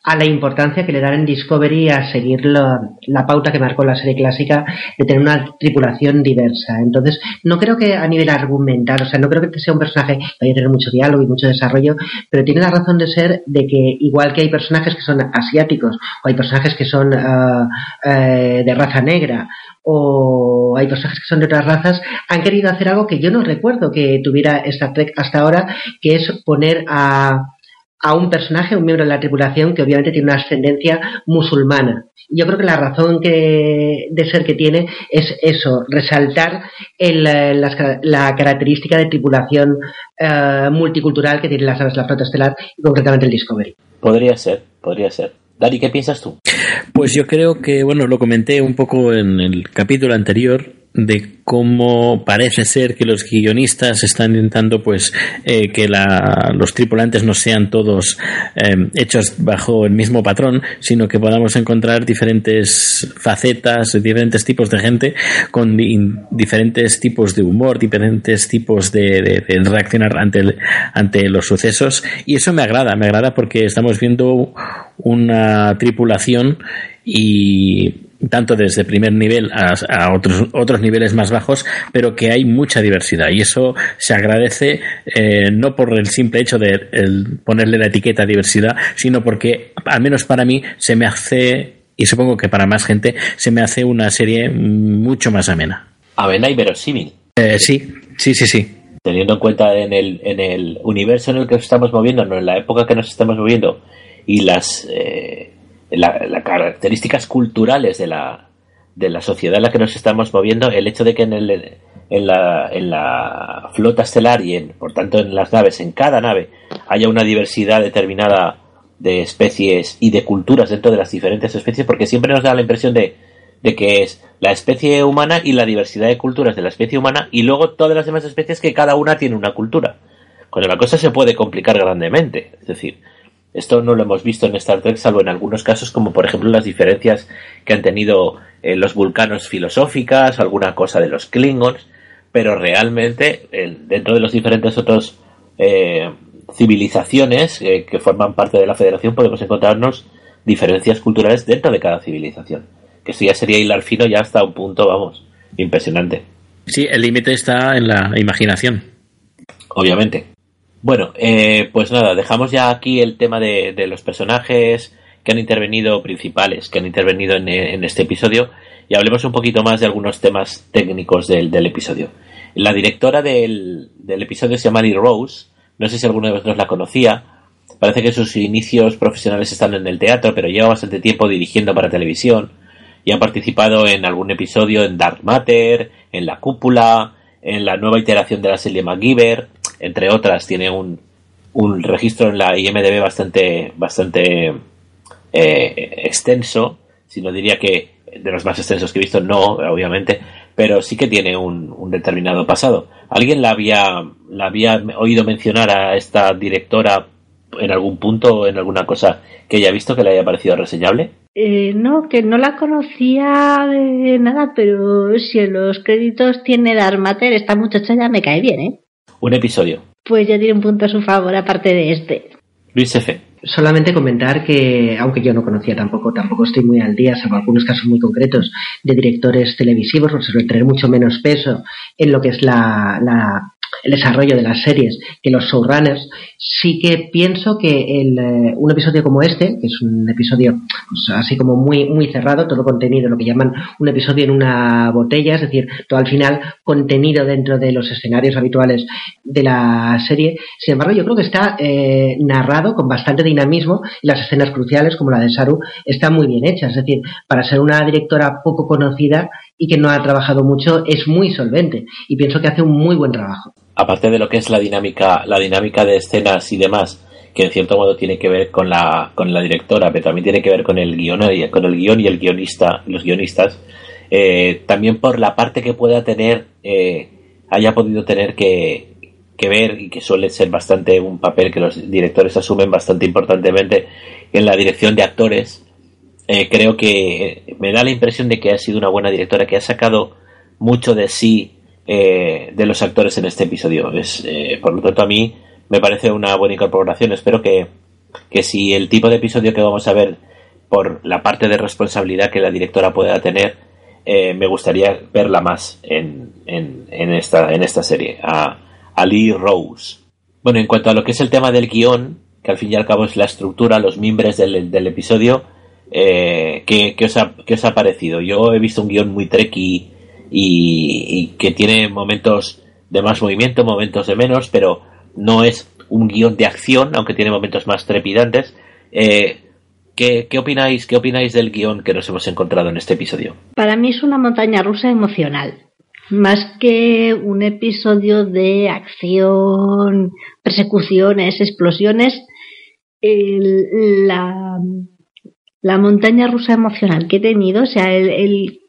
a la importancia que le dan en Discovery a seguir la, pauta que marcó la serie clásica de tener una tripulación diversa. Entonces, no creo que a nivel argumental, o sea, no creo que sea un personaje que vaya a tener mucho diálogo y mucho desarrollo, pero tiene la razón de ser de que igual que hay personajes que son asiáticos o hay personajes que son uh, uh, de raza negra o hay personajes que son de otras razas, han querido hacer algo que yo no recuerdo que tuviera Star Trek hasta ahora, que es poner a a un personaje, un miembro de la tripulación que obviamente tiene una ascendencia musulmana. Yo creo que la razón que, de ser que tiene es eso, resaltar el, eh, la, característica de tripulación eh, multicultural que tiene las aves de la flota estelar y concretamente el Discovery. Podría ser, podría ser. Dari, ¿qué piensas tú? Pues yo creo que, bueno, lo comenté un poco en el capítulo anterior, de cómo parece ser que los guionistas están intentando pues eh, que la, los tripulantes no sean todos eh, hechos bajo el mismo patrón sino que podamos encontrar diferentes facetas diferentes tipos de gente con diferentes tipos de humor diferentes tipos de, de reaccionar ante, ante los sucesos. Y eso me agrada me agrada porque estamos viendo una tripulación y tanto desde primer nivel a, otros, otros niveles más bajos, pero que hay mucha diversidad y eso se agradece eh, no por el simple hecho de ponerle la etiqueta diversidad, sino porque al menos para mí se me hace y supongo que para más gente se me hace una serie mucho más amena. Amena y verosímil. Eh, sí, sí, sí, sí. Teniendo en cuenta en el, en el universo en el que nos estamos moviendo, en la época que nos estamos moviendo y las eh, las características culturales de la, de la sociedad en la que nos estamos moviendo, el hecho de que en, el, en, la, en la flota estelar y en, por tanto en las naves, en cada nave, haya una diversidad determinada de especies y de culturas dentro de las diferentes especies, porque siempre nos da la impresión de, de que es la especie humana y la diversidad de culturas de la especie humana y luego todas las demás especies que cada una tiene una cultura. Cuando la cosa se puede complicar grandemente. Es decir, esto no lo hemos visto en Star Trek, salvo en algunos casos, como por ejemplo las diferencias que han tenido eh, los vulcanos filosóficas, alguna cosa de los Klingons, pero realmente dentro de los diferentes otros eh, civilizaciones eh, que forman parte de la Federación podemos encontrarnos diferencias culturales dentro de cada civilización. Que esto ya sería hilar fino ya hasta un punto, vamos, impresionante. Sí, el límite está en la imaginación. Obviamente. Bueno, eh, pues nada, dejamos ya aquí el tema de, los personajes que han intervenido principales, que han intervenido en, este episodio, y hablemos un poquito más de algunos temas técnicos del, episodio. La directora del, episodio se llama Lee Rose, no sé si alguno de vosotros la conocía, parece que sus inicios profesionales están en el teatro, pero lleva bastante tiempo dirigiendo para televisión, y ha participado en algún episodio en Dark Matter, en La Cúpula, en la nueva iteración de la serie MacGyver, entre otras, tiene un, un registro en la IMDB bastante, bastante eh, extenso, si no diría que de los más extensos que he visto, no, obviamente, pero sí que tiene un, un determinado pasado. ¿Alguien la había, la había oído mencionar a esta directora en algún punto, en alguna cosa que haya visto que le haya parecido reseñable? Eh, no, que no la conocía de nada, pero si en los créditos tiene Darmater, esta muchacha ya me cae bien, ¿eh? Un episodio. Pues ya tiene un punto a su favor aparte de este. Luis F. Solamente comentar que, aunque yo no conocía tampoco, tampoco estoy muy al día, salvo algunos casos muy concretos de directores televisivos, por suele tener mucho menos peso en lo que es la, la el desarrollo de las series que los showrunners, sí que pienso que el, eh, un episodio como este, que es un episodio pues, así como muy, muy cerrado, todo contenido, lo que llaman un episodio en una botella, es decir, todo al final contenido dentro de los escenarios habituales de la serie. Sin embargo, yo creo que está eh, narrado con bastante dinamismo y las escenas cruciales, como la de Saru, están muy bien hechas. Es decir, para ser una directora poco conocida y que no ha trabajado mucho, es muy solvente y pienso que hace un muy buen trabajo aparte de lo que es la dinámica, la dinámica de escenas y demás, que en cierto modo tiene que ver con la, con la directora, pero también tiene que ver con el guion, con el guion y el guionista, los guionistas, eh, también por la parte que pueda tener, eh, haya podido tener que, que ver y que suele ser bastante un papel que los directores asumen bastante importantemente en la dirección de actores. Eh, creo que me da la impresión de que ha sido una buena directora, que ha sacado mucho de sí eh, de los actores en este episodio. Es, eh, por lo tanto, a mí me parece una buena incorporación. Espero que, que si el tipo de episodio que vamos a ver por la parte de responsabilidad que la directora pueda tener, eh, me gustaría verla más en, en, en, esta, en esta serie, a, a, Lee Rose. Bueno, en cuanto a lo que es el tema del guion, que al fin y al cabo es la estructura, los mimbres del, del episodio, eh, ¿qué, os ha, ¿qué, os ha, parecido? Yo he visto un guion muy trekky y, que tiene momentos de más movimiento, momentos de menos, pero no es un guion de acción, aunque tiene momentos más trepidantes. Eh, ¿qué, ¿qué, opináis, ¿Qué opináis del guion que nos hemos encontrado en este episodio? Para mí es una montaña rusa emocional. Más que un episodio de acción, persecuciones, explosiones, la, la montaña rusa emocional que he tenido, o sea, el, el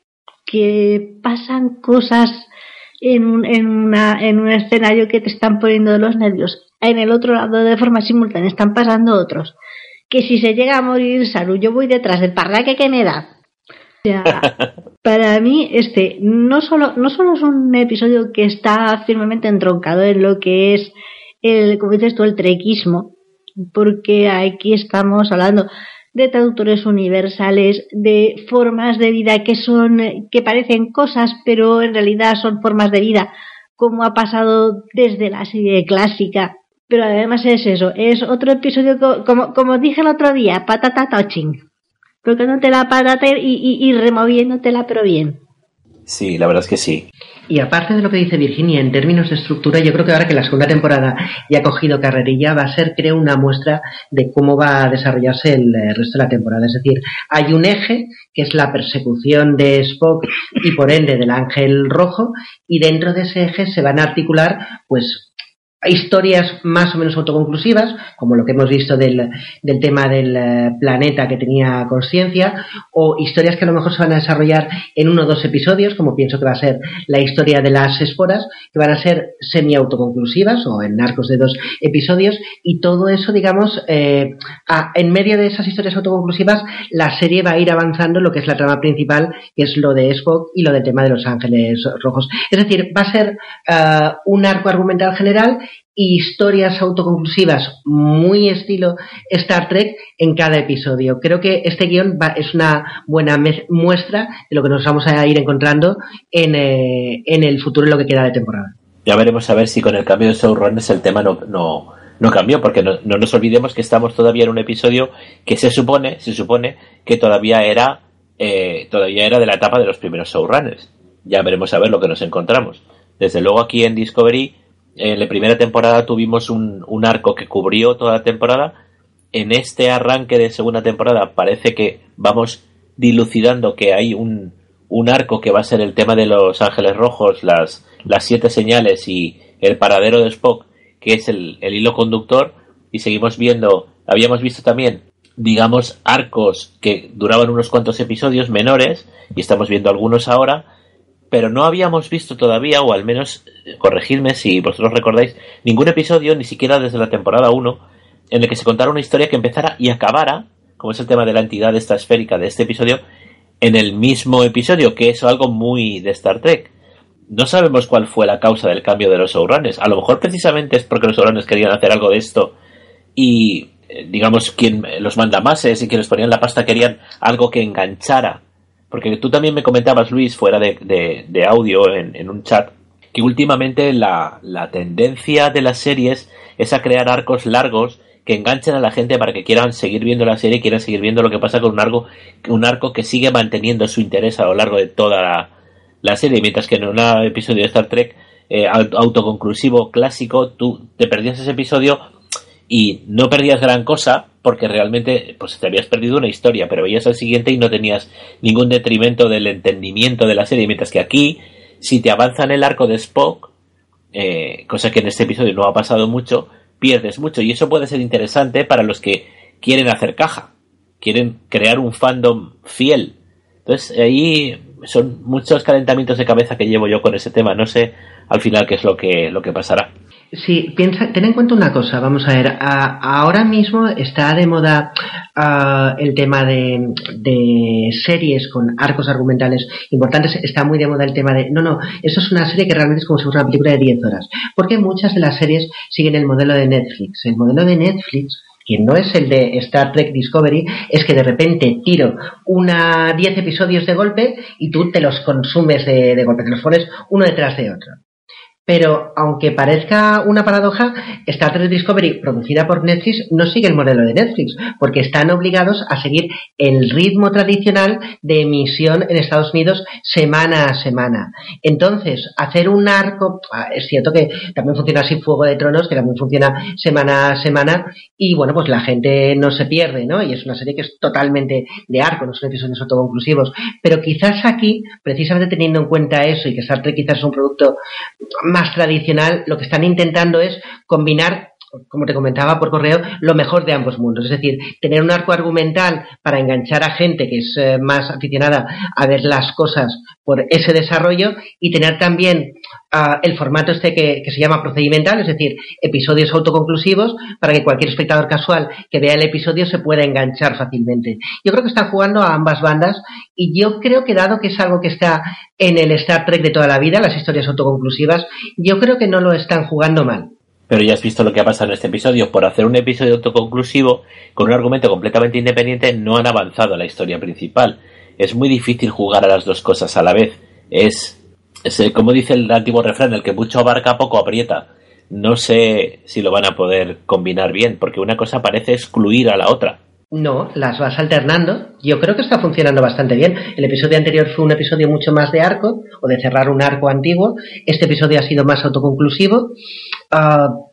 que pasan cosas en un, en, una, en un escenario que te están poniendo los nervios. En el otro lado, de forma simultánea, están pasando otros. Que si se llega a morir Saru, yo voy detrás del parraque que me da. O sea, para mí, este no solo, no solo es un episodio que está firmemente entroncado en lo que es el, como dices tú, el trequismo, porque aquí estamos hablando de traductores universales, de formas de vida que son, que parecen cosas, pero en realidad son formas de vida, como ha pasado desde la serie clásica. Pero además es eso, es otro episodio, como, como dije el otro día, patata touching. Tocándote la patata y, y, y removiéndotela, pero bien. Sí, la verdad es que sí. Y aparte de lo que dice Virginia en términos de estructura, yo creo que ahora que la segunda temporada ya ha cogido carrerilla, va a ser, creo, una muestra de cómo va a desarrollarse el eh, resto de la temporada. Es decir, hay un eje que es la persecución de Spock y por ende del ángel rojo, y dentro de ese eje se van a articular, pues, historias más o menos autoconclusivas, como lo que hemos visto del, del tema del eh, planeta que tenía conciencia, o historias que a lo mejor se van a desarrollar en uno o dos episodios, como pienso que va a ser la historia de las esporas, que van a ser semi-autoconclusivas o en arcos de dos episodios, y todo eso, digamos, eh, en medio de esas historias autoconclusivas, la serie va a ir avanzando lo que es la trama principal, que es lo de Spock y lo del tema de los ángeles rojos. Es decir, va a ser uh, un arco argumental general historias autoconclusivas muy estilo Star Trek en cada episodio. Creo que este guion va, es una buena muestra de lo que nos vamos a ir encontrando en, eh, en el futuro en lo que queda de temporada. Ya veremos a ver si con el cambio de showrunners el tema no, no, no cambió, porque no, no, nos olvidemos que estamos todavía en un episodio que se supone, se supone que todavía era, eh, todavía era de la etapa de los primeros showrunners. Ya veremos a ver lo que nos encontramos. Desde luego aquí en Discovery en la primera temporada tuvimos un, un, arco que cubrió toda la temporada. En este arranque de segunda temporada parece que vamos dilucidando que hay un, un arco que va a ser el tema de los ángeles rojos, las, las siete señales y el paradero de Spock, que es el, el hilo conductor. Y seguimos viendo, habíamos visto también, digamos, arcos que duraban unos cuantos episodios menores, y estamos viendo algunos ahora, pero no habíamos visto todavía, o al menos eh, corregidme si vosotros recordáis, ningún episodio, ni siquiera desde la temporada 1, en el que se contara una historia que empezara y acabara, como es el tema de la entidad esta esférica de este episodio, en el mismo episodio, que es algo muy de Star Trek. No sabemos cuál fue la causa del cambio de los showrunners. A lo mejor precisamente es porque los showrunners querían hacer algo de esto y, eh, digamos, quien los mandamases y quienes ponían la pasta querían algo que enganchara porque tú también me comentabas, Luis, fuera de, de, de audio en, en, un chat, que últimamente la, la, tendencia de las series es a crear arcos largos que enganchen a la gente para que quieran seguir viendo la serie, quieran seguir viendo lo que pasa con un arco, un arco que sigue manteniendo su interés a lo largo de toda la, serie, mientras que en un episodio de Star Trek eh, autoconclusivo clásico, tú te perdías ese episodio y no perdías gran cosa porque realmente pues te habías perdido una historia, pero veías al siguiente y no tenías ningún detrimento del entendimiento de la serie, mientras que aquí, si te avanzan el arco de Spock, eh, cosa que en este episodio no ha pasado mucho, pierdes mucho y eso puede ser interesante para los que quieren hacer caja, quieren crear un fandom fiel. Entonces ahí son muchos calentamientos de cabeza que llevo yo con ese tema, no sé al final qué es lo que, lo que pasará. Sí, piensa, ten en cuenta una cosa, vamos a ver, a, ahora mismo está de moda uh, el tema de, de, series con arcos argumentales importantes, está muy de moda el tema de, no, no, eso es una serie que realmente es como si fuera una película de 10 horas, porque muchas de las series siguen el modelo de Netflix. El modelo de Netflix que no es el de Star Trek Discovery, es que de repente tiro una 10 episodios de golpe y tú te los consumes de, de golpe, te los pones uno detrás de otro. Pero aunque parezca una paradoja, Star Trek Discovery, producida por Netflix, no sigue el modelo de Netflix, porque están obligados a seguir el ritmo tradicional de emisión en Estados Unidos semana a semana. Entonces, hacer un arco, ah, es cierto que también funciona así Fuego de Tronos, que también funciona semana a semana, y bueno, pues la gente no se pierde, ¿no? Y es una serie que es totalmente de arco, no son episodios autoconclusivos. Pero quizás aquí, precisamente teniendo en cuenta eso y que Star Trek quizás es un producto más tradicional, lo que están intentando es combinar como te comentaba por correo, lo mejor de ambos mundos. Es decir, tener un arco argumental para enganchar a gente que es eh, más aficionada a ver las cosas por ese desarrollo y tener también ah, el formato este que, que, se llama procedimental, es decir, episodios autoconclusivos para que cualquier espectador casual que vea el episodio se pueda enganchar fácilmente. Yo creo que están jugando a ambas bandas y yo creo que dado que es algo que está en el Star Trek de toda la vida, las historias autoconclusivas, yo creo que no lo están jugando mal. Pero ya has visto lo que ha pasado en este episodio. Por hacer un episodio autoconclusivo, con un argumento completamente independiente, no han avanzado a la historia principal. Es muy difícil jugar a las dos cosas a la vez. Es, es eh, como dice el antiguo refrán, el que mucho abarca, poco aprieta. No sé si lo van a poder combinar bien, porque una cosa parece excluir a la otra. No, las vas alternando. Yo creo que está funcionando bastante bien. El episodio anterior fue un episodio mucho más de arco, o de cerrar un arco antiguo. Este episodio ha sido más autoconclusivo. Uh,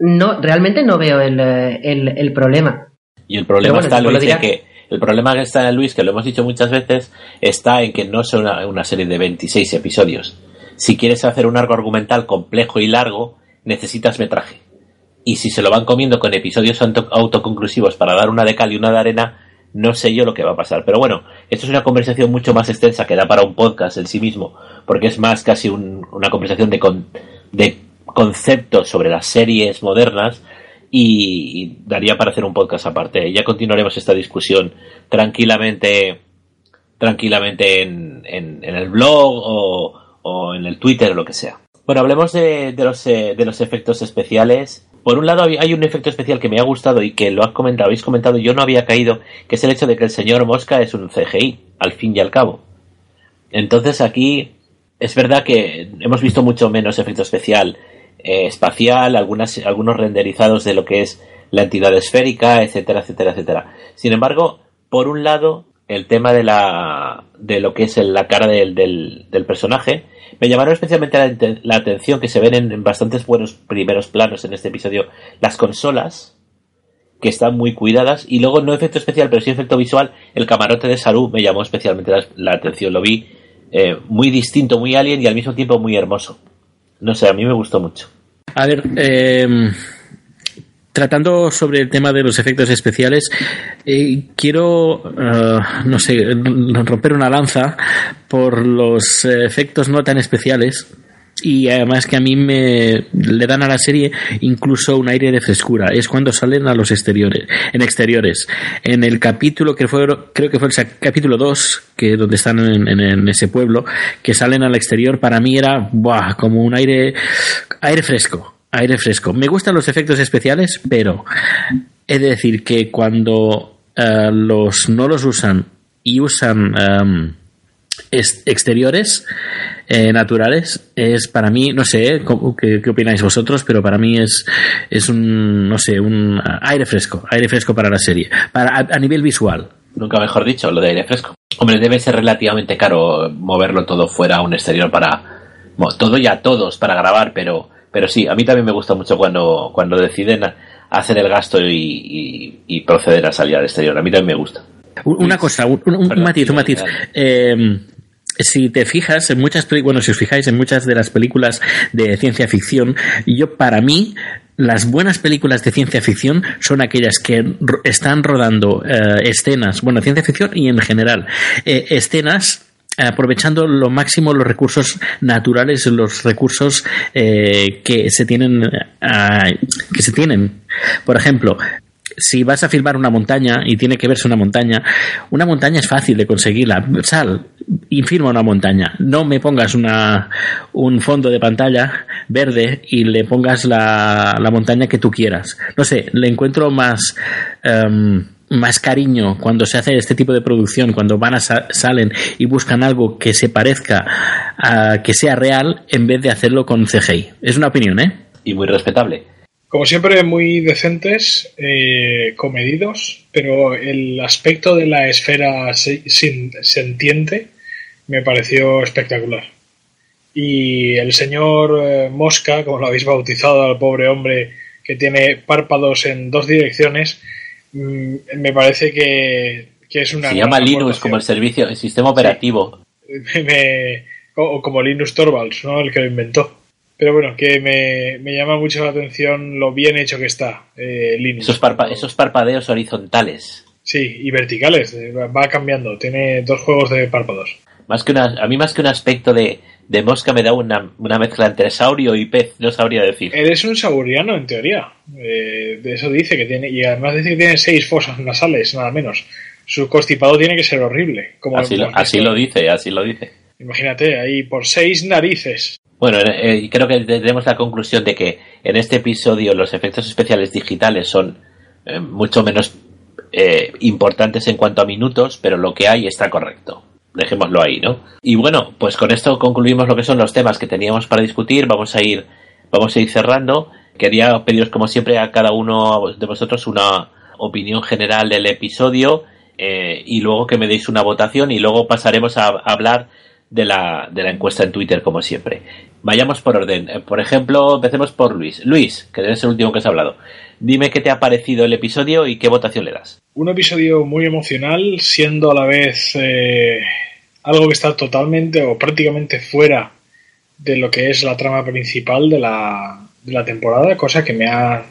no, realmente no veo el, el, problema. Y el problema está, Luis, que el problema que está Luis, que lo hemos dicho muchas veces, está en que no es una, una serie de 26 episodios. Si quieres hacer un arco argumental complejo y largo, necesitas metraje y si se lo van comiendo con episodios autoconclusivos para dar una de cal y una de arena, no sé yo lo que va a pasar. Pero bueno, esto es una conversación mucho más extensa que da para un podcast en sí mismo, porque es más casi una conversación de, de conceptos sobre las series modernas y, daría para hacer un podcast aparte. Ya continuaremos esta discusión tranquilamente tranquilamente en, en, el blog o, o, en el Twitter o lo que sea. Bueno, hablemos de, los, eh, de los efectos especiales por un lado hay un efecto especial que me ha gustado y que lo has comentado, habéis comentado, yo no había caído, que es el hecho de que el señor Mosca es un CGI, al fin y al cabo. Entonces aquí es verdad que hemos visto mucho menos efecto especial eh, espacial, algunos renderizados de lo que es la entidad esférica, etcétera, etcétera, etcétera. Sin embargo, por un lado, el tema de la de lo que es la cara del, del personaje me llamaron especialmente la, atención que se ven en, bastantes buenos primeros planos en este episodio las consolas, que están muy cuidadas, y luego no efecto especial, pero sí efecto visual, el camarote de Saru me llamó especialmente la, atención, lo vi eh, muy distinto, muy alien y al mismo tiempo muy hermoso. No sé, a mí me gustó mucho. A ver, eh, tratando sobre el tema de los efectos especiales, eh, quiero, uh, no sé, romper una lanza por los efectos no tan especiales y además que a mí me le dan a la serie incluso un aire de frescura. Es cuando salen a los exteriores en exteriores. En el capítulo que fue creo que fue el capítulo 2 que donde están en, en, ese pueblo que salen al exterior para mí era buah, como un aire aire fresco aire fresco. Me gustan los efectos especiales, pero he de decir que cuando eh, los no los usan y usan em, exteriores eh, naturales, es para mí, no sé eh, ¿qué, ¿qué, opináis vosotros, pero para mí es, es un, no sé, un aire fresco, aire fresco para la serie, para, a, nivel visual. Nunca mejor dicho, lo de aire fresco. Hombre, debe ser relativamente caro moverlo todo fuera a un exterior para, todo ya todos para grabar, pero pero sí, a mí también me gusta mucho cuando, cuando deciden hacer el gasto y, proceder a salir al exterior. A mí también me gusta. Una cosa, un, matiz, un matiz. Eh, si te fijas en muchas bueno, si os fijáis en muchas de las películas de ciencia ficción, yo para mí las buenas películas de ciencia ficción son aquellas que están rodando eh, escenas, bueno, ciencia ficción y en general, eh, escenas aprovechando lo máximo los recursos naturales, los recursos eh, que se tienen, que se tienen. Por ejemplo, si vas a filmar una montaña y tiene que verse una montaña, una montaña es fácil de conseguirla. Sal y firma una montaña. No me pongas una, un fondo de pantalla verde y le pongas la, la montaña que tú quieras. No sé, le encuentro más. Em, más cariño cuando se hace este tipo de producción, cuando van a salen y buscan algo que se parezca a que sea real en vez de hacerlo con CGI. Es una opinión, ¿eh? Y muy respetable. Como siempre, muy decentes, eh, comedidos, pero el aspecto de la esfera sentiente me pareció espectacular. Y el señor eh, Mosca, como lo habéis bautizado al pobre hombre que tiene párpados en dos direcciones, me parece que, es una. Se llama Linux como el servicio, el sistema operativo. o como Linux Torvalds, ¿no? El que lo inventó. Pero bueno, que me, llama mucho la atención lo bien hecho que está eh, Linux. Esos, esos parpadeos horizontales. Sí, y verticales. Eh, va cambiando. Tiene dos juegos de párpados. Más que una, a mí más que un aspecto de, de mosca me da una, una, mezcla entre saurio y pez, no sabría decir. Eres un sauriano en teoría. Eh, de eso dice que tiene, y además dice que tiene seis fosas nasales, nada menos. Su constipado tiene que ser horrible. Como así, lo, así lo dice, así lo dice. Imagínate, ahí por seis narices. Bueno, eh, creo que tenemos la conclusión de que en este episodio los efectos especiales digitales son eh, mucho menos importantes en cuanto a minutos, pero lo que hay está correcto dejémoslo ahí, ¿no? Y bueno, pues con esto concluimos lo que son los temas que teníamos para discutir. Vamos a ir, vamos a ir cerrando. Quería pediros, como siempre, a cada uno de vosotros una opinión general del episodio eh, y luego que me deis una votación y luego pasaremos a, hablar de la, de la encuesta en Twitter, como siempre. Vayamos por orden. Eh, por ejemplo, empecemos por Luis. Luis, que eres el último que has hablado. Dime qué te ha parecido el episodio y qué votación le das. Un episodio muy emocional, siendo a la vez eh, algo que está totalmente o prácticamente fuera de lo que es la trama principal de la, de la temporada, cosa que me ha,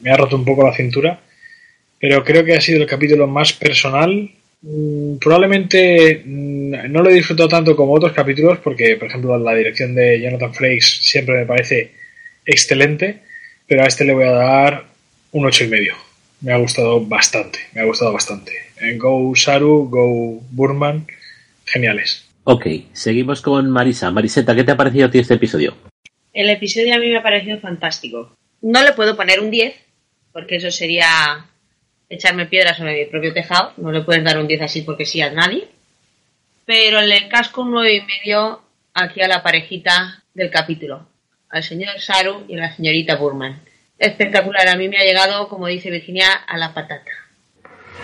me ha roto un poco la cintura. Pero creo que ha sido el capítulo más personal. Mm, probablemente mm, no lo he disfrutado tanto como otros capítulos, porque, por ejemplo, la dirección de Jonathan Frakes siempre me parece excelente, pero a este le voy a dar un ocho y medio. Me ha gustado bastante, me ha gustado bastante. En Go Saru, Go Burman, geniales. Ok, seguimos con Marisa. Mariseta, ¿qué te ha parecido a ti este episodio? El episodio a mí me ha parecido fantástico. No le puedo poner un 10, porque eso sería echarme piedras sobre mi propio tejado. No le puedes dar un 10 así porque sí a nadie. Pero le casco un 9 y medio aquí a la parejita del capítulo. Al señor Saru y a la señorita Burman. Espectacular, a mí me ha llegado, como dice Virginia, a la patata.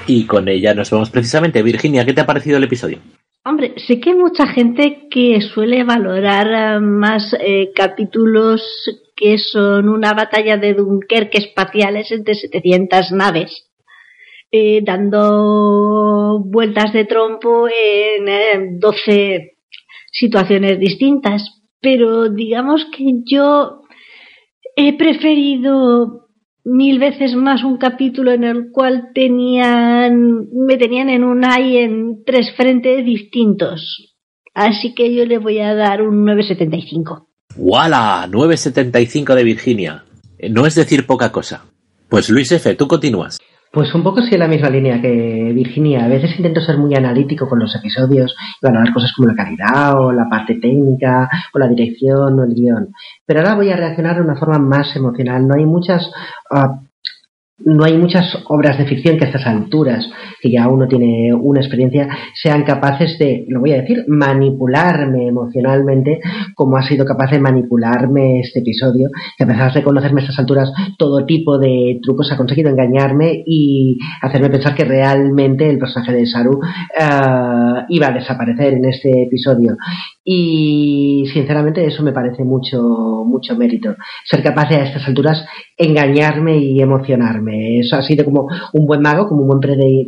Y con ella nos vemos precisamente. Virginia, ¿qué te ha parecido el episodio? Hombre, sé que hay mucha gente que suele valorar eh, más eh, capítulos que son una batalla de Dunkerque espaciales entre 700 naves, eh, dando vueltas de trompo en 12 situaciones distintas. Pero digamos que yo he preferido mil veces más un capítulo en el cual tenían, me tenían en un hay en tres frentes distintos. Así que yo le voy a dar un 975. ¡Wala! 975 de Virginia. No es decir poca cosa. Pues Luis F., tú continúas. Pues un poco sí en la misma línea que Virginia. A veces intento ser muy analítico con los episodios y valorar cosas como la calidad o la parte técnica o la dirección o el guion. Pero ahora voy a reaccionar de una forma más emocional. No hay muchas ah, no hay muchas obras de ficción que a estas alturas, que ya uno tiene una experiencia, sean capaces de, lo voy a decir, manipularme emocionalmente como ha sido capaz de manipularme este episodio, que a pesar de conocerme a estas alturas todo tipo de trucos ha conseguido engañarme y hacerme pensar que realmente el personaje de Saru eh, iba a desaparecer en este episodio. Y sinceramente eso me parece mucho, mucho mérito. Ser capaz de a estas alturas engañarme y emocionarme. Eso ha sido como un buen mago, como un buen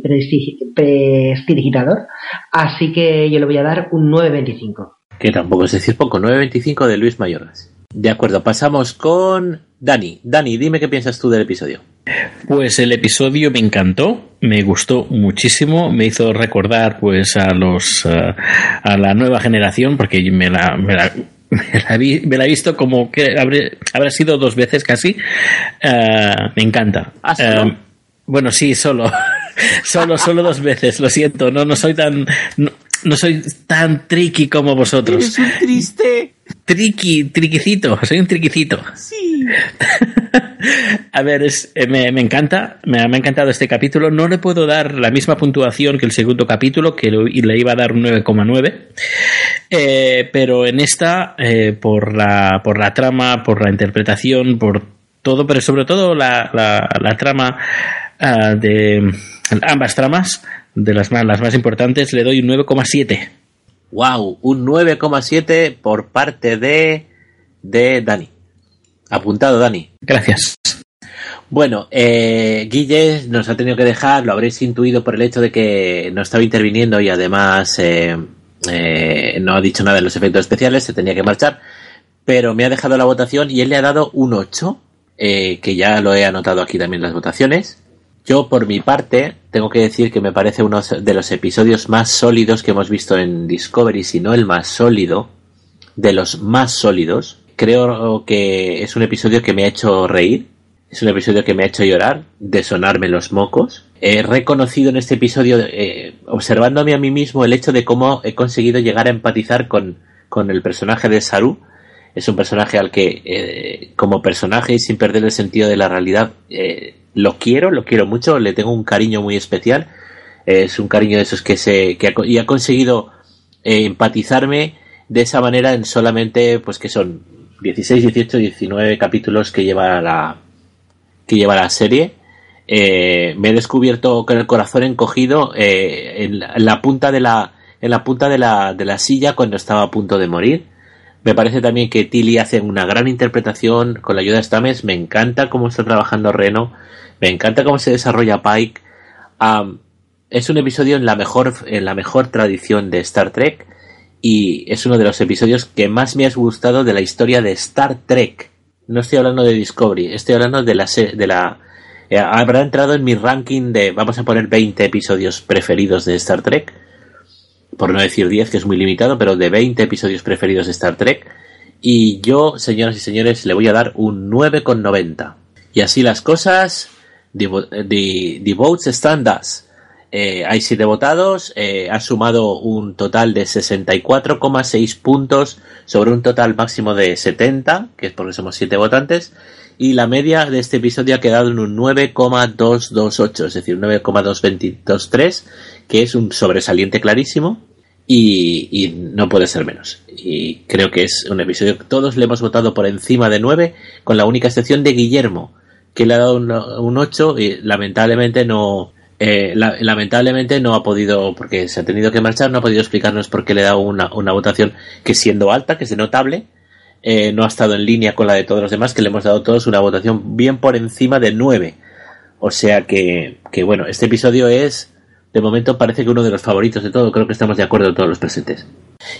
prestidigitador. Así que yo le voy a dar un 9.25. Que tampoco es decir poco, 9.25 de Luis Mayoras. De acuerdo, pasamos con Dani. Dani, dime qué piensas tú del episodio. Pues el episodio me encantó, me gustó muchísimo, me hizo recordar pues a los eh, a la nueva generación porque me la, me la, me la, he visto como que habrá sido dos veces casi. Eh, me encanta. ¿Ah, eh, bueno, sí, solo. solo, solo dos veces, lo siento. No, no soy tan. No, soy tan tricky como vosotros. Eres un triste. Triqui, triquicito, soy un triquicito. Sí. A ver, es, eh, me, me encanta, me, ha- me ha encantado este capítulo. No le puedo dar la misma puntuación que el segundo capítulo, que lo- le iba a dar un 9,9. Eh, pero en esta, eh, por, la, por la trama, por la interpretación, por todo, pero sobre todo la, la, la trama ah, de ambas tramas, de las más, las más importantes, le doy un 9,7. Wow, un 9,7 por parte de, de Dani. Apuntado, Dani. Gracias. Bueno, eh, Guille nos ha tenido que dejar, lo habréis intuido por el hecho de que no estaba interviniendo y además eh, eh, no ha dicho nada de los efectos especiales, se tenía que marchar, pero me ha dejado la votación y él le ha dado un 8, eh, que ya lo he anotado aquí también en las votaciones. Yo, por mi parte, tengo que decir que me parece uno de los episodios más sólidos que hemos visto en Discovery, si no el más sólido, de los más sólidos. Creo que es un episodio que me ha hecho reír, es un episodio que me ha hecho llorar, de sonarme los mocos. He reconocido en este episodio, eh, observándome a mí mismo, el hecho de cómo he conseguido llegar a empatizar con, con el personaje de Saru. Es un personaje al que, eh, como personaje y sin perder el sentido de la realidad, eh, lo quiero, lo quiero mucho, le tengo un cariño muy especial. Es un cariño de esos que se que ha, y ha conseguido eh, empatizarme de esa manera en solamente, pues que son 16, 18, 19 capítulos que lleva la que lleva la serie. Eh, me he descubierto con el corazón encogido eh, en, la, en la punta de la en la punta de la, de la silla cuando estaba a punto de morir. Me parece también que Tilly hace una gran interpretación con la ayuda de Stames. Me encanta cómo está trabajando Reno. Me encanta cómo se desarrolla Pike. Es un episodio en la mejor en la mejor tradición de Star Trek y es uno de los episodios que más me ha gustado de la historia de Star Trek. No estoy hablando de Discovery, estoy hablando de la de la eh, habrá entrado en mi ranking de vamos a poner 20 episodios preferidos de Star Trek. Por no decir 10, que es muy limitado, pero de 20 episodios preferidos de Star Trek. Y yo, señoras y señores, le voy a dar un 9,90. Y así las cosas, the, vo- the- the votes stand. Eh, hay 7 votados, eh, ha sumado un total de 64,6 puntos sobre un total máximo de 70, que es porque somos 7 votantes, y la media de este episodio ha quedado en un 9,228, es decir, 9,223, que es un sobresaliente clarísimo y, y no puede ser menos. Y creo que es un episodio que todos le hemos votado por encima de 9, con la única excepción de Guillermo, que le ha dado un, un 8 y lamentablemente no... eh, la- lamentablemente no ha podido, porque se ha tenido que marchar, no ha podido explicarnos por qué le ha dado una, una votación que siendo alta, que es notable, eh, no ha estado en línea con la de todos los demás, que le hemos dado todos una votación bien por encima de 9. O sea que, que bueno, este episodio es, de momento parece que uno de los favoritos de todo, creo que estamos de acuerdo todos los presentes.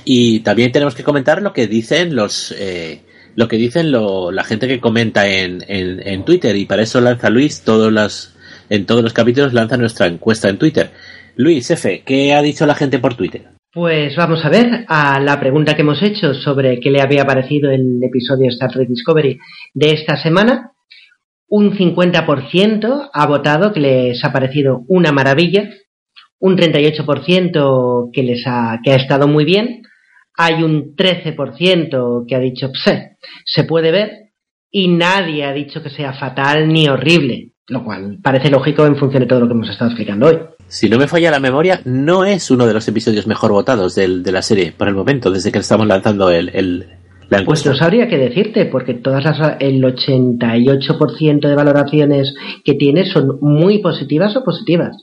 Y también tenemos que comentar lo que dicen los, eh, lo que dicen lo- la gente que comenta en, en, en Twitter, y para eso lanza Luis todos las, en todos los capítulos lanza nuestra encuesta en Twitter. Luis, F, ¿qué ha dicho la gente por Twitter? Pues vamos a ver a la pregunta que hemos hecho sobre qué le había parecido el episodio Star Trek Discovery de esta semana. Un 50% ha votado que les ha parecido una maravilla, un 38% que les ha, que ha estado muy bien, hay un 13% que ha dicho "Pse, se puede ver y nadie ha dicho que sea fatal ni horrible, lo cual parece lógico en función de todo lo que hemos estado explicando hoy. Si no me falla la memoria, no es uno de los episodios mejor votados del- de la serie por el momento, desde que estamos lanzando el, el- la Pues encuesta. no sabría qué decirte, porque todas las, el 88% de valoraciones que tiene son muy positivas o positivas.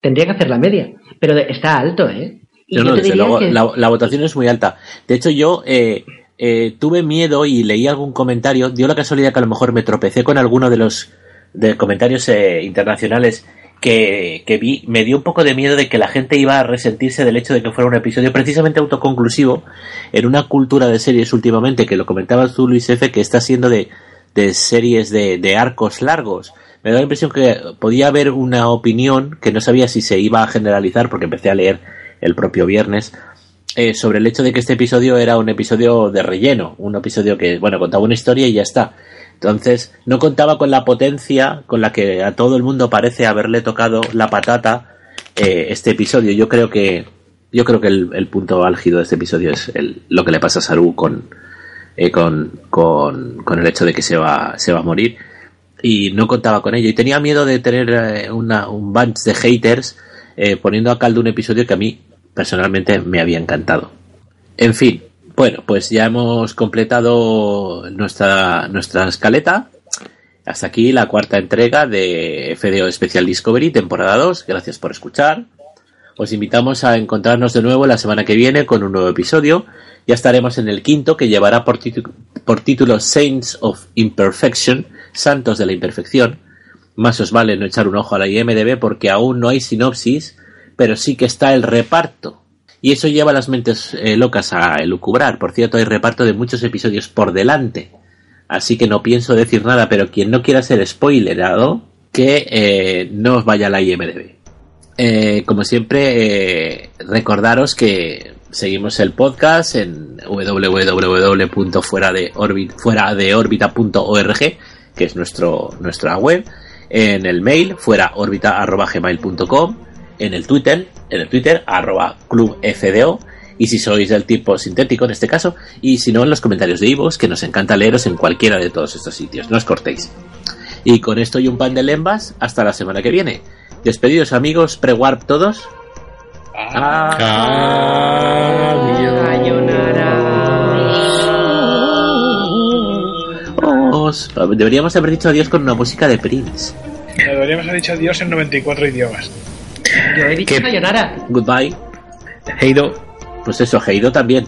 Tendría que hacer la media, pero está alto, ¿eh? Y No, yo no, te desde diría luego, que la, la votación es muy alta. De hecho, yo eh, eh, tuve miedo y leí algún comentario. Dio la casualidad que a lo mejor me tropecé con alguno de los de comentarios eh, internacionales que, que vi. Me dio un poco de miedo de que la gente iba a resentirse del hecho de que fuera un episodio precisamente autoconclusivo en una cultura de series últimamente, que lo comentabas tú, Luis F., que está siendo de, de series de, de arcos largos. Me da la impresión que podía haber una opinión que no sabía si se iba a generalizar porque empecé a leer el propio viernes eh, sobre el hecho de que este episodio era un episodio de relleno, un episodio que, bueno, contaba una historia y ya está. Entonces, no contaba con la potencia con la que a todo el mundo parece haberle tocado la patata eh, este episodio. Yo creo que yo creo que el, el punto álgido de este episodio es el- lo que le pasa a Saru con, eh, con, con, con, el hecho de que se va, se va a morir. Y no contaba con ello. Y tenía miedo de tener una, un bunch de haters poniendo a caldo un episodio que a mí personalmente me había encantado. En fin, bueno, pues ya hemos completado nuestra, nuestra escaleta. Hasta aquí la cuarta entrega de FDO Special Discovery, temporada 2. Gracias por escuchar. Os invitamos a encontrarnos de nuevo la semana que viene con un nuevo episodio. Ya estaremos en el quinto que llevará por, por título Saints of Imperfection, Santos de la Imperfección. Más os vale no echar un ojo a la IMDB porque aún no hay sinopsis, pero sí que está el reparto. Y eso lleva las mentes eh, locas a elucubrar. Por cierto, hay reparto de muchos episodios por delante. Así que no pienso decir nada, pero quien no quiera ser spoilerado, que eh, no os vaya a la IMDB. Eh, como siempre, recordaros que seguimos el podcast en www.fueradeorbita.org, que es nuestro, nuestra web, en el mail fuera en el Twitter, en el Twitter arroba clubfdo, y si sois del tipo sintético en este caso, y si no en los comentarios de Ivos, que nos encanta leeros en cualquiera de todos estos sitios, no os cortéis. Y con esto y un pan de lembas, hasta la semana que viene. Despedidos amigos, pre-warp todos. Adiós. Deberíamos haber dicho adiós con una música de Prince. Deberíamos haber dicho adiós en 94 idiomas. Yo he dicho ¿Qué? sayonara. Goodbye. Heido. Pues eso, Heido también.